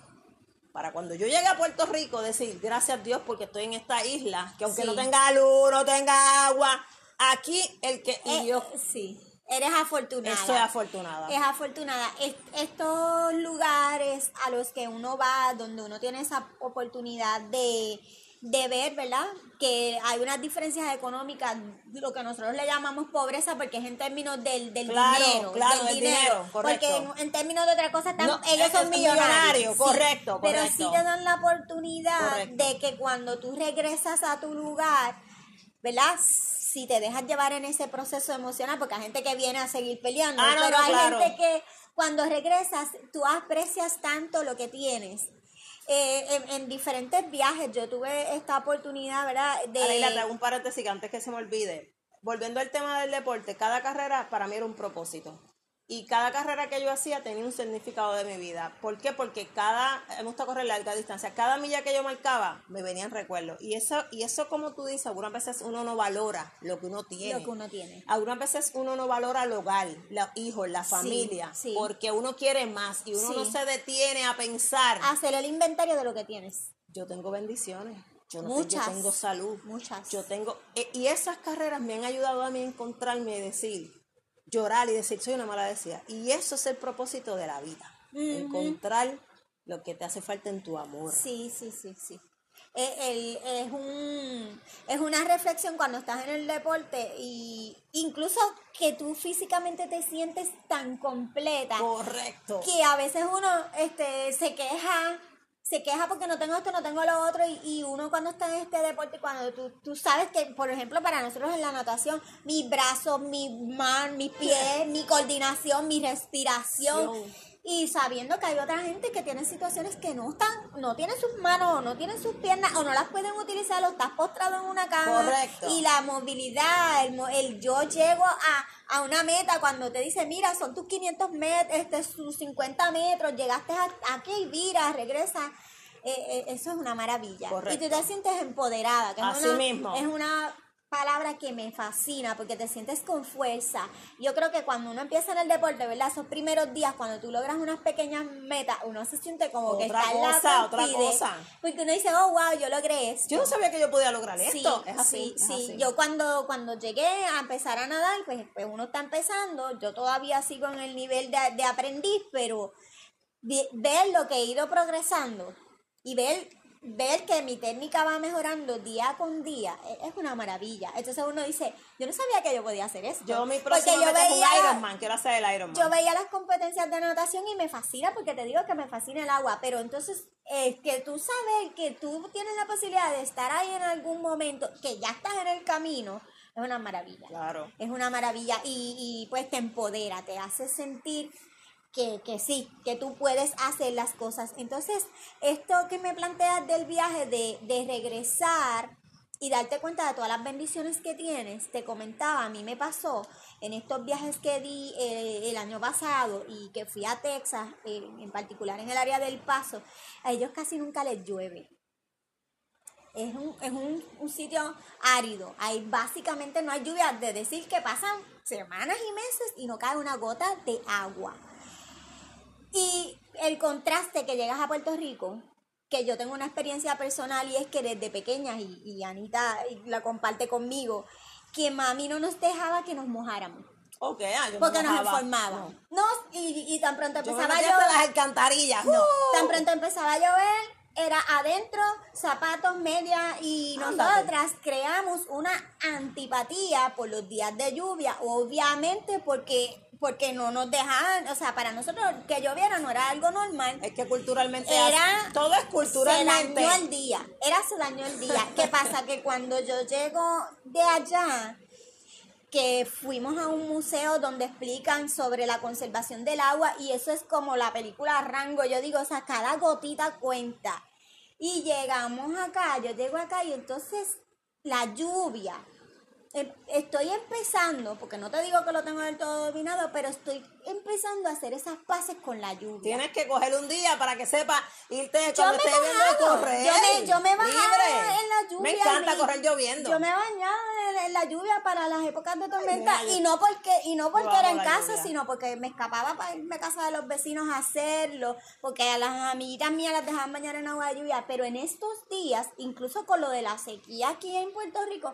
Para cuando yo llegue a Puerto Rico, decir gracias a Dios porque estoy en esta isla, que aunque Sí. no tenga luz, no tenga agua, aquí el que. Y Eh, yo sí, eres afortunada. soy afortunada. Es afortunada. Es- estos lugares a los que uno va, donde uno tiene esa oportunidad de, de ver, ¿verdad? Que hay unas diferencias económicas, lo que nosotros le llamamos pobreza, porque es en términos del, del Claro, dinero. claro, del dinero, correcto. Porque en, en términos de otra cosa, están- No, ellos son millonarios. sí. correcto, Pero sí te dan la oportunidad Correcto. de que cuando tú regresas a tu lugar, ¿verdad? Si te dejas llevar en ese proceso emocional, porque hay gente que viene a seguir peleando, Ah, no, pero no, hay claro. gente que cuando regresas, tú aprecias tanto lo que tienes. Eh, en, en diferentes viajes, yo tuve esta oportunidad, ¿verdad? De, Aleila, te hago un paréntesis antes que se me olvide. Volviendo al tema del deporte, cada carrera para mí era un propósito. Y cada carrera que yo hacía tenía un significado de mi vida. ¿Por qué? Porque cada, me gusta correr larga distancia, cada milla que yo marcaba me venían recuerdos. Y eso, y eso como tú dices, algunas veces uno no valora lo que uno tiene. Lo que uno tiene. Algunas veces uno no valora el hogar, los hijos, la familia, sí. porque uno quiere más y uno no se detiene a pensar, Hacer el inventario de lo que tienes. yo tengo bendiciones. Yo, no Muchas. yo tengo salud. Muchas. Yo tengo, e- y esas carreras me han ayudado a mí a encontrarme y decir, llorar y decir, soy una mala decía. Y eso es el propósito de la vida. Encontrar lo que te hace falta en tu amor. Sí, sí, sí, sí. Eh, el- es, un, es una reflexión cuando estás en el deporte y incluso que tú físicamente te sientes tan completa Correcto. que a veces uno este, se queja, se queja porque no tengo esto, no tengo lo otro y, y uno cuando está en este deporte, cuando tú, tú sabes que, por ejemplo, para nosotros en la natación, mis brazos, mi mano, mis pies, mi coordinación, mi respiración. Y sabiendo que hay otra gente que tiene situaciones que no están, no tienen sus manos, o no tienen sus piernas, o no las pueden utilizar, o estás postrado en una cama. Correcto. Y la movilidad, el, mo- el yo llego a, a una meta cuando te dice, mira, son tus 500 metros, este, sus 50 metros, llegaste a- aquí, vira, regresa. Eh, eh, eso es una maravilla. Correcto. Y tú te sientes empoderada, que es Así una, mismo. es una palabra que me fascina porque te sientes con fuerza. Yo creo que cuando uno empieza en el deporte, ¿verdad? Esos primeros días, cuando tú logras unas pequeñas metas, uno se siente como que está en la cosa, otra cosa. Porque uno dice, oh, wow, yo logré esto. Yo no sabía que yo podía lograr Sí, esto. es así. sí, es sí. así. Yo cuando, cuando llegué a empezar a nadar, pues, pues uno está empezando, yo todavía sigo en el nivel de, de aprendiz, pero ver lo que he ido progresando y ver, ver que mi técnica va mejorando día con día e- es una maravilla. Entonces uno dice, yo no sabía que yo podía hacer esto. Yo mi próximo yo es un veía- Ironman. Quiero hacer el Ironman. yo veía las competencias de natación y me fascina porque te digo que me fascina el agua, pero entonces es que tú sabes que tú tienes la posibilidad de estar ahí en algún momento, que ya estás en el camino, es una maravilla. Claro. Es una maravilla y, y pues te empodera, te hace sentir que, que sí, que tú puedes hacer las cosas. Entonces, esto que me planteas del viaje de, de regresar y darte cuenta de todas las bendiciones que tienes, te comentaba, a mí me pasó en estos viajes que di eh, el año pasado y que fui a Texas, eh, en particular en el área del Paso, a ellos casi nunca les llueve. Es un, es un, un sitio árido. Ahí básicamente no hay lluvia. De decir que pasan semanas y meses y no cae una gota de agua. Y el contraste que llegas a Puerto Rico, que yo tengo una experiencia personal y es que desde pequeña, y, y Anita la comparte conmigo, que mami no nos dejaba que nos mojáramos. Ok, ah, yo Porque nos informaba. No, y, y tan pronto Yo empezaba a llover. las alcantarillas. No, ¡Uh! tan pronto empezaba a llover, era adentro, zapatos, media, y nosotras creamos una antipatía por los días de lluvia, obviamente porque porque no nos dejaban, o sea, para nosotros que lloviera no era algo normal. Es que culturalmente Era, todo es culturalmente. Se dañó el día, era se dañó el día. ¿Qué pasa? Que cuando yo llego de allá, que fuimos a un museo donde explican sobre la conservación del agua y eso es como la película Rango, yo digo, o sea, cada gotita cuenta. Y llegamos acá, yo llego acá y entonces la lluvia, estoy empezando, porque no te digo que lo tengo del todo dominado, pero estoy empezando a hacer esas pases con la lluvia. Tienes que coger un día para que sepa irte cuando estés viendo correr. yo me, yo me en la lluvia. Me encanta correr lloviendo. Yo me he bañado en, en la lluvia para las épocas de tormenta y no porque y no porque era en casa, lluvia. sino porque me escapaba para irme a casa de los vecinos a hacerlo, porque a las amiguitas mías las dejaban bañar en agua de lluvia, pero en estos días, incluso con lo de la sequía aquí en Puerto Rico,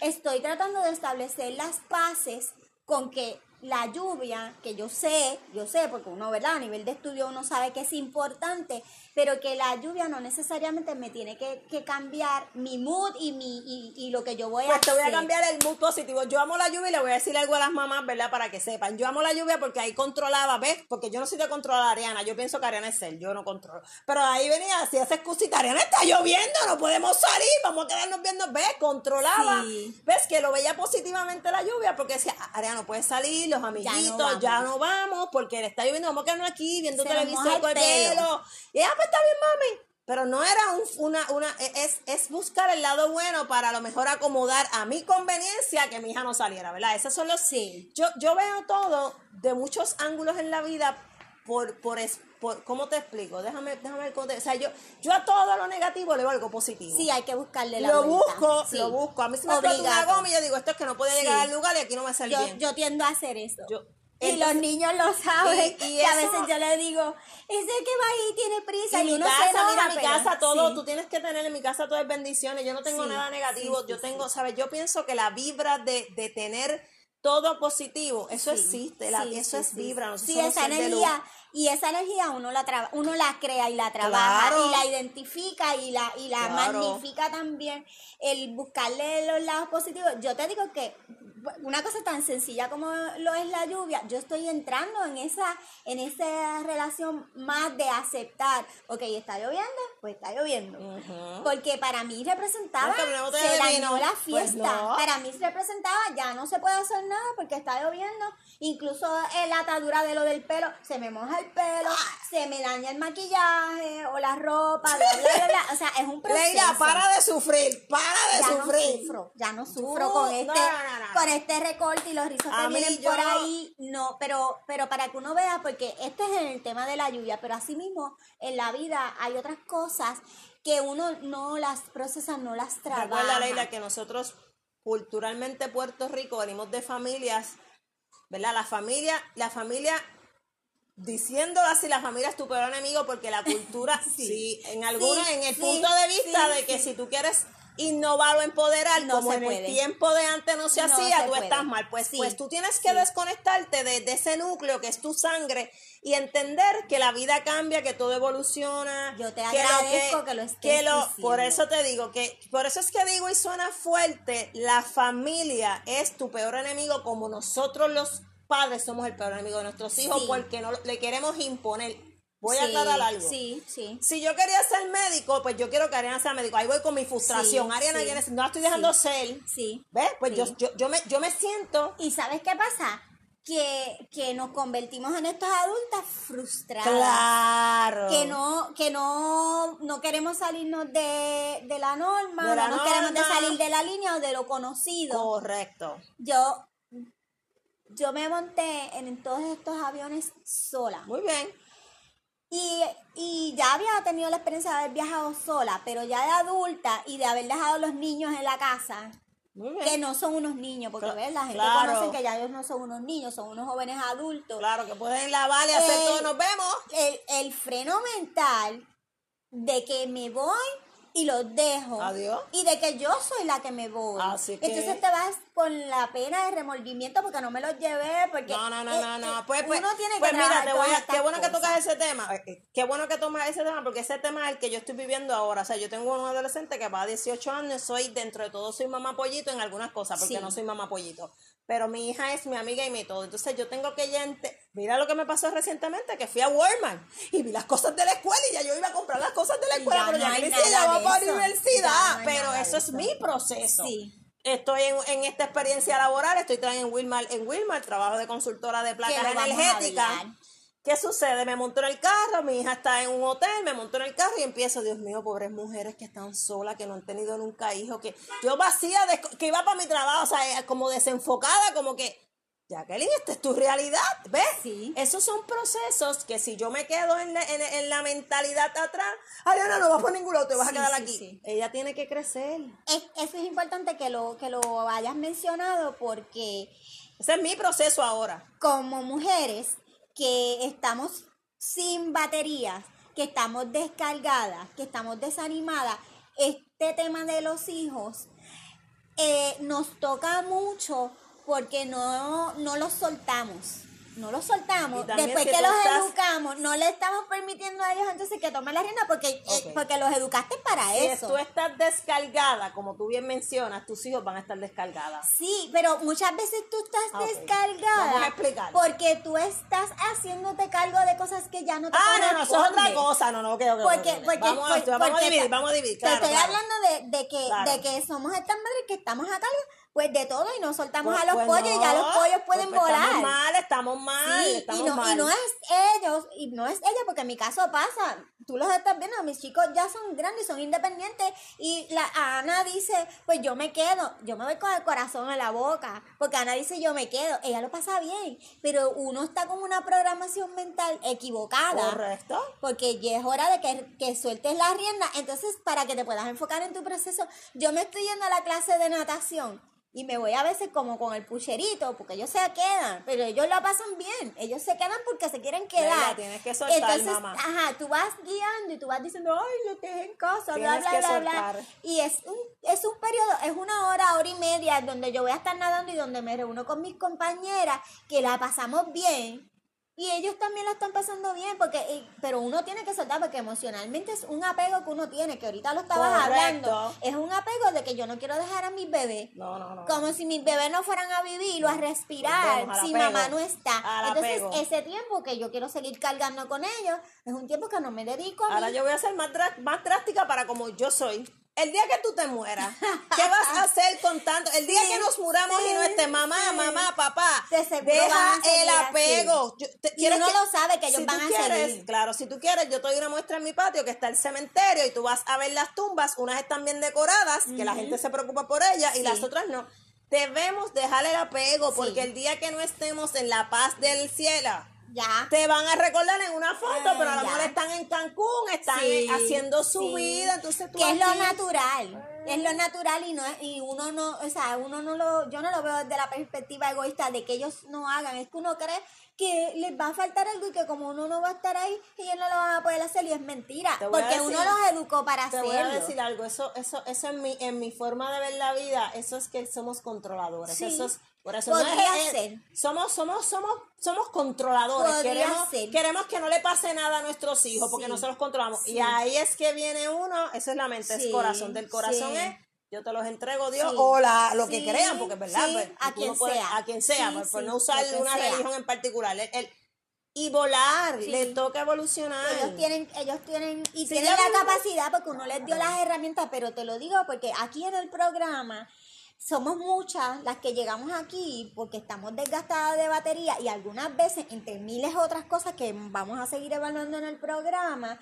estoy tratando de establecer las paces con que la lluvia, que yo sé, yo sé, porque uno, ¿verdad? A nivel de estudio uno sabe que es importante, pero que la lluvia no necesariamente me tiene que, que cambiar mi mood y, mi, y, y lo que yo voy a Pues te voy a hacer. cambiar el mood positivo. Yo amo la lluvia y le voy a decir algo a las mamás, ¿verdad? Para que sepan. Yo amo la lluvia porque ahí controlaba, ¿ves? Porque yo no soy de controlar a Ariana. Yo pienso que Ariana es él, yo no controlo. Pero ahí venía así esa excusita. Ariana está lloviendo, no podemos salir, vamos a quedarnos viendo. ¿Ves? Controlaba. Sí. ¿Ves? Que lo veía positivamente la lluvia porque decía, Ariana no puede salir, los amiguitos, vamos. ya no vamos, porque le está lloviendo, vamos a quedarnos aquí viendo Se televisión con el pelo. pelo. Y ella, pues está bien, mami. pero no era un, una, una, e, es, es buscar el lado bueno para a lo mejor acomodar a mi conveniencia que mi hija no saliera, ¿verdad? Esos son los sí. Yo, yo veo todo de muchos ángulos en la vida por, por, por ¿cómo te explico? Déjame, déjame cómo te, o sea, yo, yo a todo lo negativo le veo algo positivo. Sí, hay que buscarle la Lo busco, lo busco. A mí se me explota una goma y yo digo, esto es que no puede llegar al lugar y aquí no me sale yo, bien. Yo tiendo a hacer eso. Yo, y los niños lo saben. Y, a veces yo le digo, ese que va ahí tiene prisa. Y, y mi casa, mira, mi casa todo, tú tienes que tener en mi casa todo es bendiciones. Yo no tengo nada negativo. yo tengo, ¿sabes? Yo pienso que la vibra de, de tener todo positivo, eso existe, la, eso es vibra. Sí, esa energía, y esa energía uno la traba, uno la crea y la trabaja y la identifica y la, y la magnifica también. El buscarle los lados positivos. Yo te digo que una cosa tan sencilla como lo es la lluvia, yo estoy entrando en esa, en esa relación más de aceptar, ok, está lloviendo, pues está lloviendo. Porque para mí representaba, se dañó la pues fiesta. Para mí representaba, ya no se puede hacer nada porque está lloviendo. Incluso la atadura de lo del pelo, se me moja el pelo, se me daña el maquillaje o la ropa, bla, bla, bla, O sea, es un proceso. Leila, para de sufrir, para de sufrir. No sufro, ya no sufro con este, con este recorte y los rizos que vienen por ahí. No, pero, pero para que uno vea, porque este es el tema de la lluvia, pero así mismo en la vida hay otras cosas que uno no las procesa, no las trabaja. Recuerda, Leila, que nosotros culturalmente Puerto Rico venimos de familias, ¿verdad? La familia, la familia diciéndolo así, la familia es tu peor enemigo porque la cultura, sí, en alguna, en el punto de vista de que si tú quieres innovar o empoderar, no como en el tiempo de antes no se hacía, tú estás mal. Pues, pues tú tienes que desconectarte de, ese núcleo que es tu sangre y entender que la vida cambia, que todo evoluciona. Yo te agradezco que, lo estés que lo, Por eso te digo que, por eso es que digo y suena fuerte, la familia es tu peor enemigo como nosotros los padres somos el peor enemigo de nuestros hijos porque no le queremos imponer Voy a aclarar algo. Sí, sí. Si yo quería ser médico, pues yo quiero que Ariana sea médico. Ahí voy con mi frustración. Ariana no la estoy dejando ser. Sí. ¿Ves? Pues yo, yo, yo, me, yo me siento. ¿Y sabes qué pasa? Que, que, nos convertimos en estas adultas frustradas. Claro. Que no, que no, no queremos salirnos de, de la norma, no nos queremos de salir de la línea o de lo conocido. Correcto. Yo, yo me monté en todos estos aviones sola. Muy bien. Y, y, ya había tenido la experiencia de haber viajado sola, pero ya de adulta y de haber dejado a los niños en la casa, que no son unos niños, porque ¿ves? la gente conoce que ya ellos no son unos niños, son unos jóvenes adultos. Claro, que pueden lavar y hacer todo, nos vemos. El, el freno mental de que me voy y los dejo. Adiós. Y de que yo soy la que me voy. Así que... Entonces te vas con la pena de remordimiento porque no me los llevé, porque... No, no, no, no, no. Pues, pues, uno tiene que pues mira, te voy a, qué bueno que tocas ese tema. Eh, eh, qué bueno que tomas ese tema porque ese tema es el que yo estoy viviendo ahora. O sea, yo tengo un adolescente que va a 18 años, soy dentro de todo soy mamá pollito en algunas cosas porque no soy mamá pollito pero mi hija es mi amiga y mi todo. Entonces yo tengo que ya... Mira lo que me pasó recientemente, que fui a Walmart y vi las cosas de la escuela y ya yo iba a comprar las cosas de la escuela, pero ya me ya va para la universidad. pero eso es mi proceso. Estoy en, esta experiencia laboral, estoy en Walmart, en Walmart, trabajo de consultora de placas energéticas. ¿Qué sucede? Me monto en el carro, mi hija está en un hotel, me monto en el carro y empiezo, Dios mío, pobres mujeres que están solas, que no han tenido nunca hijos, que yo vacía, que iba para mi trabajo, o sea, eh, como desenfocada, como que, Jacqueline, esta es tu realidad, ¿ves? Sí. Esos son procesos que si yo me quedo en la, en, la mentalidad atrás, Ariana, no vas por ningún lado, te vas a quedar aquí. Ella tiene que crecer. eso es importante que lo, que lo hayas mencionado porque... Ese es mi proceso ahora. Como mujeres, que estamos sin baterías, que estamos descargadas, que estamos desanimadas, este tema de los hijos eh, nos toca mucho porque no, no los soltamos no los soltamos, después que los educamos, no le estamos permitiendo a ellos entonces que tomen la rienda porque, eh, porque los educaste para eso. Si tú estás descargada, como tú bien mencionas, tus hijos van a estar descargadas. Sí, pero muchas veces tú estás ah, descargada Vamos a explicar. porque tú estás haciéndote cargo de cosas que ya no te Ah, no, no, eso es otra cosa, no, no, ok, ok. Porque, porque, vamos, a, vamos a dividir, vamos a dividir, Te estoy hablando de, de, que, de que somos estas madres que estamos a cargo pues de todo y no soltamos Pues- a los pues pollos y ya los pollos pueden pues volar. Estamos mal, estamos mal, Sí, estamos y no, mal. y no es ellos, y no es ella, porque en mi caso pasa, tú los estás viendo, mis chicos ya son grandes, son independientes, y la Ana dice, pues yo me quedo, yo me voy con el corazón en la boca, porque Ana dice yo me quedo, ella lo pasa bien, pero uno está con una programación mental equivocada. Correcto. Porque ya es hora de que, que sueltes la rienda. Entonces, para que te puedas enfocar en tu proceso, yo me estoy yendo a la clase de natación y me voy a veces como con el pucherito, porque ellos se quedan, pero ellos lo pasan bien. Ellos se quedan porque se quieren quedar. Tienes que soltar, Entonces, mamá. ajá, tú vas guiando y tú vas diciendo, ay, lo dejé en casa, bla, Tienes bla, bla, bla. soltar. Y es un, es un periodo, es una hora, hora y media donde yo voy a estar nadando y donde me reúno con mis compañeras, que la pasamos bien. Y ellos también la están pasando bien, porque, eh, pero uno tiene que soltar, porque emocionalmente es un apego que uno tiene, que ahorita lo estabas Correcto. hablando. Es un apego de que yo no quiero dejar a mis bebés. No, no, no. Como si mis bebés no fueran a vivir o a respirar si mamá no está. Entonces, apego. ese tiempo que yo quiero seguir cargando con ellos, es un tiempo que no me dedico a mí. Ahora yo voy a ser más, más drástica para como yo soy. El día que tú te mueras, ¿qué vas a hacer con tanto? El día Sí, que nos muramos y no esté mamá, sí. mamá, papá, De deja el apego. Yo- te- Y ¿quieres uno que- lo sabe que ellos si van tú a quieres, seguir. Claro, si tú quieres, yo te doy una muestra en mi patio que está el cementerio y tú vas a ver las tumbas, unas están bien decoradas, que la gente se preocupa por ellas y las otras no. Debemos dejar el apego porque el día que no estemos en la paz del cielo, Ya. te van a recordar en una foto, pero a lo mejor están en Cancún, están Sí, haciendo su sí. vida, entonces tú que es lo natural es lo natural y no y uno no o sea uno no lo yo no lo veo desde la perspectiva egoísta de que ellos no hagan es que uno cree que les va a faltar algo y que como uno no va a estar ahí ellos no lo van a poder hacer y es mentira Te porque decir- uno los educó para Te hacerlo voy a decir algo, eso, eso, eso en mi, en mi forma de ver la vida, eso es que somos controladores. Sí. Eso es, por eso no Podría es- ser. somos, somos, somos, somos controladores. Queremos, queremos que no le pase nada a nuestros hijos porque Sí. nosotros controlamos. Sí. Y ahí es que viene uno, eso es la mente, Sí, es corazón. Del corazón es yo te los entrego, Dios, o la, lo que crean, porque es verdad, pues, a quien no sea. a quien sea, Sí, por, no usar una sea. religión en particular. El- el- y volar, Sí. le toca evolucionar. ellos tienen, ellos tienen, y Sí, tienen la capacidad porque uno les dio las herramientas, pero te lo digo porque aquí en el programa somos muchas las que llegamos aquí porque estamos desgastadas de batería y algunas veces, entre miles otras cosas que vamos a seguir evaluando en el programa,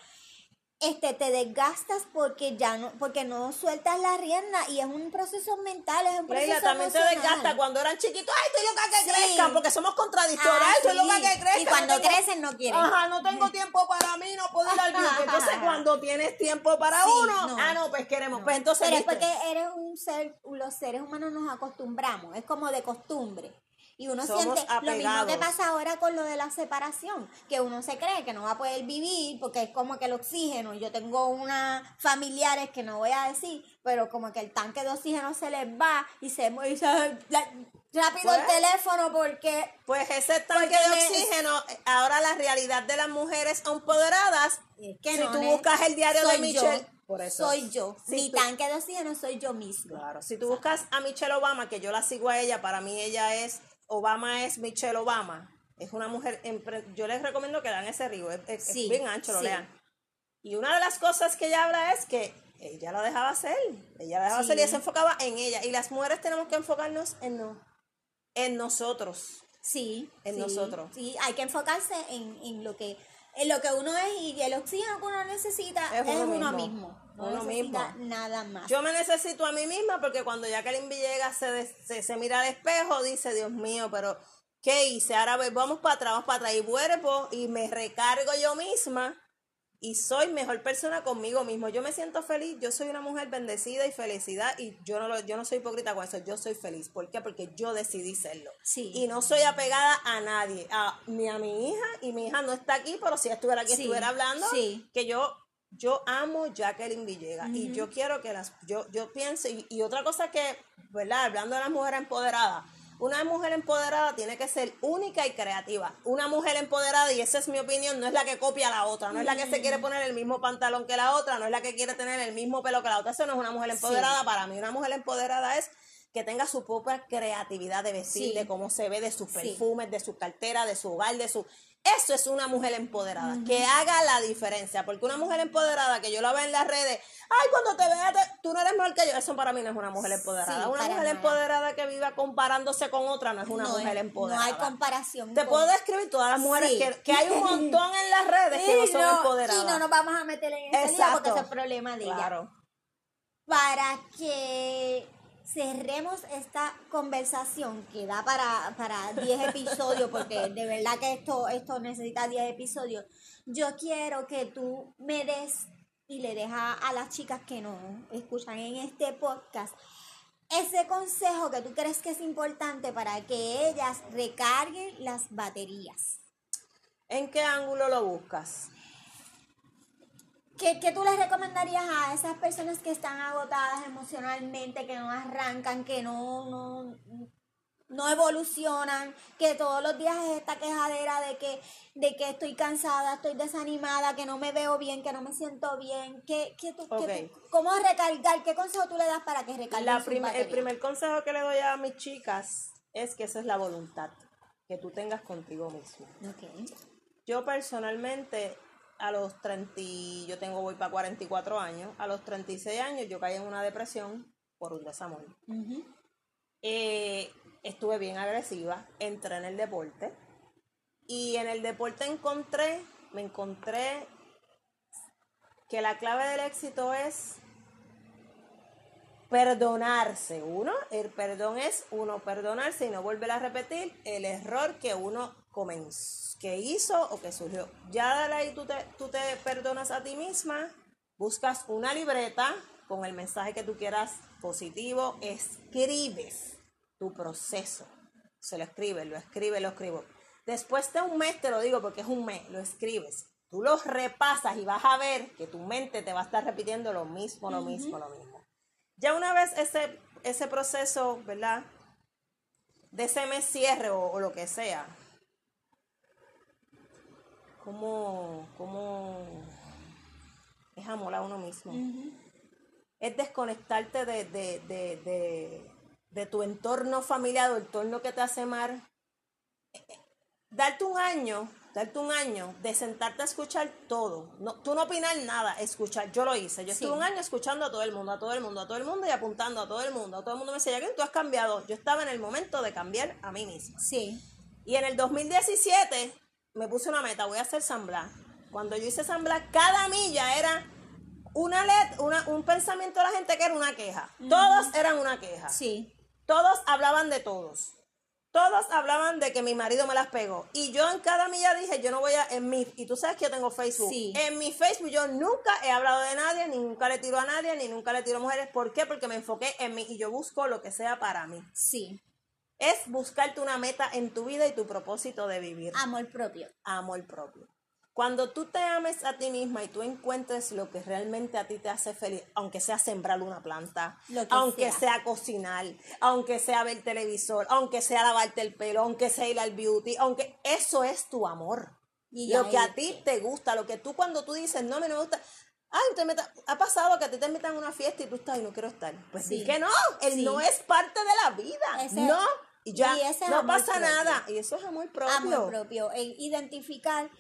este te desgastas porque ya no, porque no sueltas la rienda y es un proceso mental, es un proceso Leila, también te emocional. desgasta cuando eran chiquitos. Ay, estoy loca que Sí. crezcan, porque somos contradictorios. Ah, Ay, estoy sí. loca que crezcan. Y no cuando tengo- crecen no quieren. Ajá, no tengo tiempo para mí, no puedo ir al beauty. Entonces, cuando tienes tiempo para Sí, uno, no. ah, no, pues queremos. Pues entonces, Pero es porque eres un ser, los seres humanos nos acostumbramos, es como de costumbre. Y uno Somos siente lo mismo que pasa ahora con lo de la separación, que uno se cree que no va a poder vivir porque es como que el oxígeno, yo tengo unas familiares que no voy a decir, pero como que el tanque de oxígeno se les va y se, y se- la- rápido el Pues, teléfono porque Pues ese tanque de oxígeno, ahora la realidad de las mujeres empoderadas, es que si no, tú buscas el diario de Michelle, yo, por eso. soy yo, Si mi tú- tanque de oxígeno soy yo misma. Claro, si tú buscas a Michelle Obama, que yo la sigo a ella, para mí ella es, Obama es Michelle Obama. Es una mujer, empre- yo les recomiendo que lean ese libro, es, es- es Sí, bien ancho, lo sí. lean. Y una de las cosas que ella habla es que ella la dejaba hacer, ella la dejaba Sí. hacer y ella se enfocaba en ella. Y las mujeres tenemos que enfocarnos en, no, en nosotros. Sí, En nosotros. Sí, hay que enfocarse en, en lo que en lo que uno es y el oxígeno que uno necesita Es es, uno uno mismo. mismo. No Uno mismo. nada más. Yo me necesito a mí misma porque cuando Jacqueline Villegas se, se, se mira al espejo, dice, Dios mío, pero ¿qué hice? Ahora vamos para atrás, vamos para atrás y vuelvo y me recargo yo misma y soy mejor persona conmigo mismo. Yo me siento feliz, yo soy una mujer bendecida y felicidad y yo no, lo, yo no soy hipócrita con eso, yo soy feliz. ¿Por qué? Porque yo decidí serlo. Sí. Y no soy apegada a nadie, a, ni a mi hija, y mi hija no está aquí, pero si estuviera aquí, Sí, estuviera hablando, sí. que yo yo amo Jacqueline Villegas y yo quiero que las yo yo pienso y, y otra cosa que verdad hablando de las mujeres empoderadas una mujer empoderada tiene que ser única y creativa. Una mujer empoderada y esa es mi opinión no es la que copia a la otra no es la que se quiere poner el mismo pantalón que la otra no es la que quiere tener el mismo pelo que la otra eso no es una mujer empoderada. Para mí una mujer empoderada es que tenga su propia creatividad de vestir, Sí. de cómo se ve, de sus Sí. perfumes, de su cartera, de su hogar, de su... Eso es una mujer empoderada, que haga la diferencia, porque una mujer empoderada que yo la veo en las redes, ay, cuando te vea, te- tú no eres mejor que yo, eso para mí no es una mujer empoderada. Sí, una mujer nada. empoderada que viva comparándose con otra no es una no, mujer es- empoderada. No hay comparación. Te con- puedo describir todas las mujeres Sí. que, que hay un montón en las redes que no son no- empoderadas. Y no nos vamos a meter en ese lío porque ese es el problema de ella. Claro. Para que cerremos esta conversación que da para, para 10 episodios, porque de verdad que esto, esto necesita 10 episodios, yo quiero que tú me des y le dejas a las chicas que nos escuchan en este podcast ese consejo que tú crees que es importante para que ellas recarguen las baterías. ¿En qué ángulo lo buscas? ¿Qué, qué tú les recomendarías a esas personas que están agotadas emocionalmente, que no arrancan, que no, no, no evolucionan, que todos los días es esta quejadera de que, de que estoy cansada, estoy desanimada, que no me veo bien, que no me siento bien? ¿Qué, qué tú, qué ¿Cómo recargar? ¿Qué consejo tú le das para que recarguen prim- el primer consejo que le doy a mis chicas es que esa es la voluntad que tú tengas contigo mismo. Yo personalmente a los 30, y- yo tengo voy para 44 años, a los 36 años yo caí en una depresión por un desamor. Eh, estuve bien agresiva, entré en el deporte y en el deporte encontré, me encontré que la clave del éxito es perdonarse. Uno, el perdón es uno perdonarse y no volver a repetir el error que uno que hizo o que surgió. Ya de ahí tú te, tú te perdonas a ti misma, buscas una libreta con el mensaje que tú quieras positivo, escribes tu proceso. Se lo escribes, lo escribes, lo escribo. Después de un mes, te lo digo porque es un mes, lo escribes. Tú los repasas y vas a ver que tu mente te va a estar repitiendo lo mismo, lo mismo, lo mismo. Ya una vez ese, ese proceso, ¿verdad? De ese mes cierre o, o lo que sea. ¿Cómo, cómo es amor a uno mismo? Es desconectarte de, de, de, de, de tu entorno familiar o el entorno que te hace amar. Darte un año, darte un año de sentarte a escuchar todo. No, tú no opinar nada, escuchar. Yo lo hice. Yo Sí. estuve un año escuchando a todo el mundo, a todo el mundo, a todo el mundo y apuntando a todo el mundo. A todo el mundo me decía, tú has cambiado. Yo estaba en el momento de cambiar a mí misma. Sí. Y en el 2017 me puse una meta, voy a hacer San Blas. Cuando yo hice San Blas, cada milla era una let, una, un pensamiento de la gente que era una queja. Todos eran una queja. Sí. Todos hablaban de todos. Todos hablaban de que mi marido me las pegó. Y yo en cada milla dije, yo no voy a, en mi, y tú sabes que yo tengo Facebook. Sí. En mi Facebook yo nunca he hablado de nadie, ni nunca le tiro a nadie, ni nunca le tiro a mujeres. ¿Por qué? Porque me enfoqué en mí y yo busco lo que sea para mí. Sí. Es buscarte una meta en tu vida y tu propósito de vivir Amor propio. amor propio. Cuando tú te ames a ti misma y tú encuentres lo que realmente a ti te hace feliz, aunque sea sembrar una planta, aunque sea. sea. cocinar, aunque sea ver televisor, aunque sea lavarte el pelo, aunque sea ir al beauty, aunque eso es tu amor. Y lo que a ti te gusta, lo que tú cuando tú dices, no me gusta, ay, te meta- ha pasado que a ti te invitan a una fiesta y tú estás y no quiero estar. Pues Sí. que no, el Sí. no es parte de la vida. Ese- no, y ya, y ese es no pasa propio. nada. Y eso es amor propio. amor propio, en identificar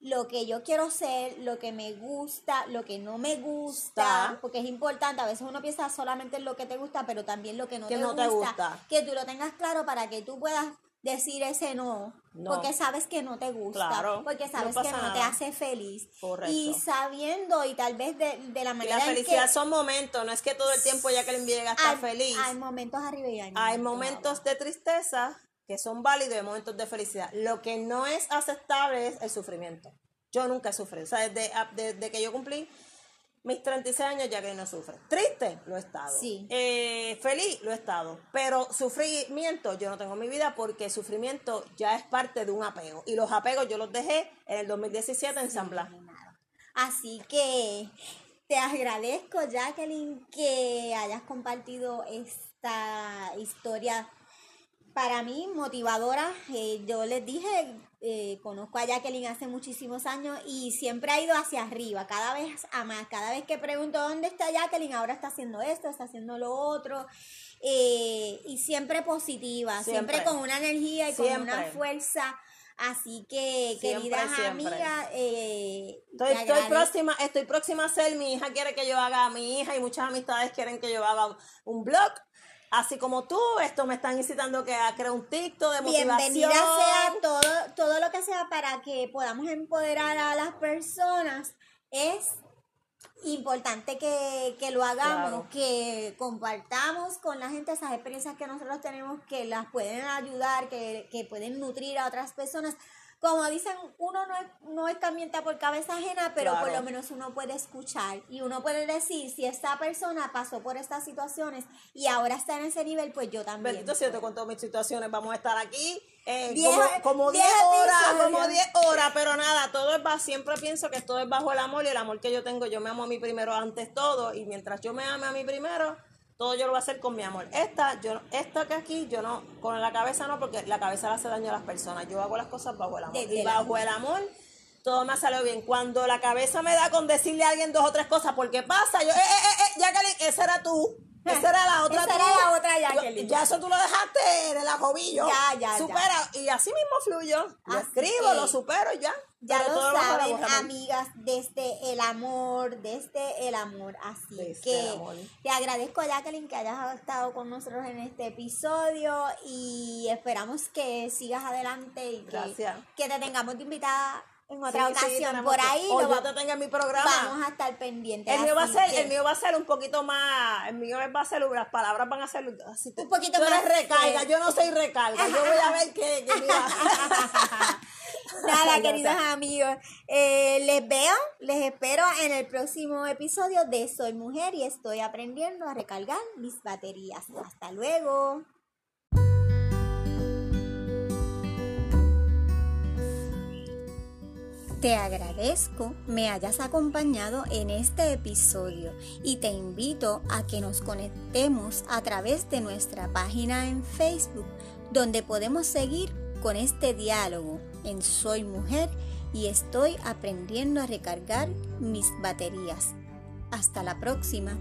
lo que yo quiero ser, lo que me gusta, lo que no me gusta, Está. porque es importante, a veces uno piensa solamente en lo que te gusta, pero también lo que no, Que te, no te gusta, gusta. que tú lo tengas claro para que tú puedas decir ese no, No. porque sabes que no te gusta, Claro, porque no sabes que no te hace feliz. Correcto. Y sabiendo y tal vez de, de la Y manera la en felicidad que son momentos, no es que todo el tiempo ya que le llega hay, feliz. hay momentos arriba y hay momentos, Hay momentos de tristeza que son válidos y hay momentos de felicidad. Lo que no es aceptable es el sufrimiento. Yo nunca sufrí. O sea, desde, desde que yo cumplí mis 36 años ya que no sufre. Triste, lo he estado. Sí. Eh, feliz, lo he estado. Pero sufrimiento yo no tengo en mi vida porque sufrimiento ya es parte de un apego. Y los apegos yo los dejé en el 2017 en San Blas. Así que te agradezco, Jacqueline, que hayas compartido esta historia para mí motivadora. Eh, yo les dije eh, conozco a Jacqueline hace muchísimos años y siempre ha ido hacia arriba, cada vez a más. Cada vez que pregunto dónde está Jacqueline, ahora está haciendo esto, está haciendo lo otro. Eh, y siempre positiva, siempre, con una energía y con una fuerza. Así que, queridas amigas, eh, estoy, estoy, próxima, estoy próxima a ser, mi hija quiere que yo haga, mi hija y muchas amistades quieren que yo haga un blog Así como tú, esto me están incitando que a crear un TikTok de motivación. Bienvenida sea todo, todo lo que sea para que podamos empoderar a las personas. Es importante que, lo hagamos, que compartamos con la gente esas experiencias que nosotros tenemos que las pueden ayudar, que, que pueden nutrir a otras personas como dicen, uno no es, no es por cabeza ajena, pero por lo menos uno puede escuchar y uno puede decir, si esta persona pasó por estas situaciones y ahora está en ese nivel, pues yo también. Bendito cierto, con todas mis situaciones vamos a estar aquí eh, como 10 horas, como 10 horas, pero nada, todo es bajo, siempre pienso que todo es bajo el amor y el amor que yo tengo, yo me amo a mí primero antes todo y mientras yo me ame a mí primero, todo yo lo voy a hacer con mi amor. Esta, yo, esta que aquí, yo no, con la cabeza no, porque la cabeza le hace daño a las personas. Yo hago las cosas bajo el amor. y bajo el amor, todo me sale bien. Cuando la cabeza me da con decirle a alguien dos o tres cosas, porque pasa, yo, eh, eh, eh, eh Jacqueline, esa era tú. Esa era la otra. Esa era la otra Jacqueline. ya eso tú lo dejaste de la jovillo. Ya, ya, Supera. Y así mismo fluyo. Lo escribo, lo supero y ya. Ya lo saben, amigas, desde el amor, desde el amor. Así que te agradezco, Jacqueline, que hayas estado con nosotros en este episodio y esperamos que sigas adelante y que, que te tengamos de invitada en otra ocasión por ahí o yo te en mi programa. vamos a estar pendientes el mío va a ser el mío va a ser un poquito más el mío va a ser las palabras van a ser así un poquito más recarga yo no soy recarga yo voy a ver qué, nada queridos amigos eh, les veo les espero en el próximo episodio de soy mujer y estoy aprendiendo a recargar mis baterías. Hasta luego Te agradezco me hayas acompañado en este episodio y te invito a que nos conectemos a través de nuestra página en Facebook, donde podemos seguir con este diálogo en Soy Mujer y estoy aprendiendo a recargar mis baterías. Hasta la próxima.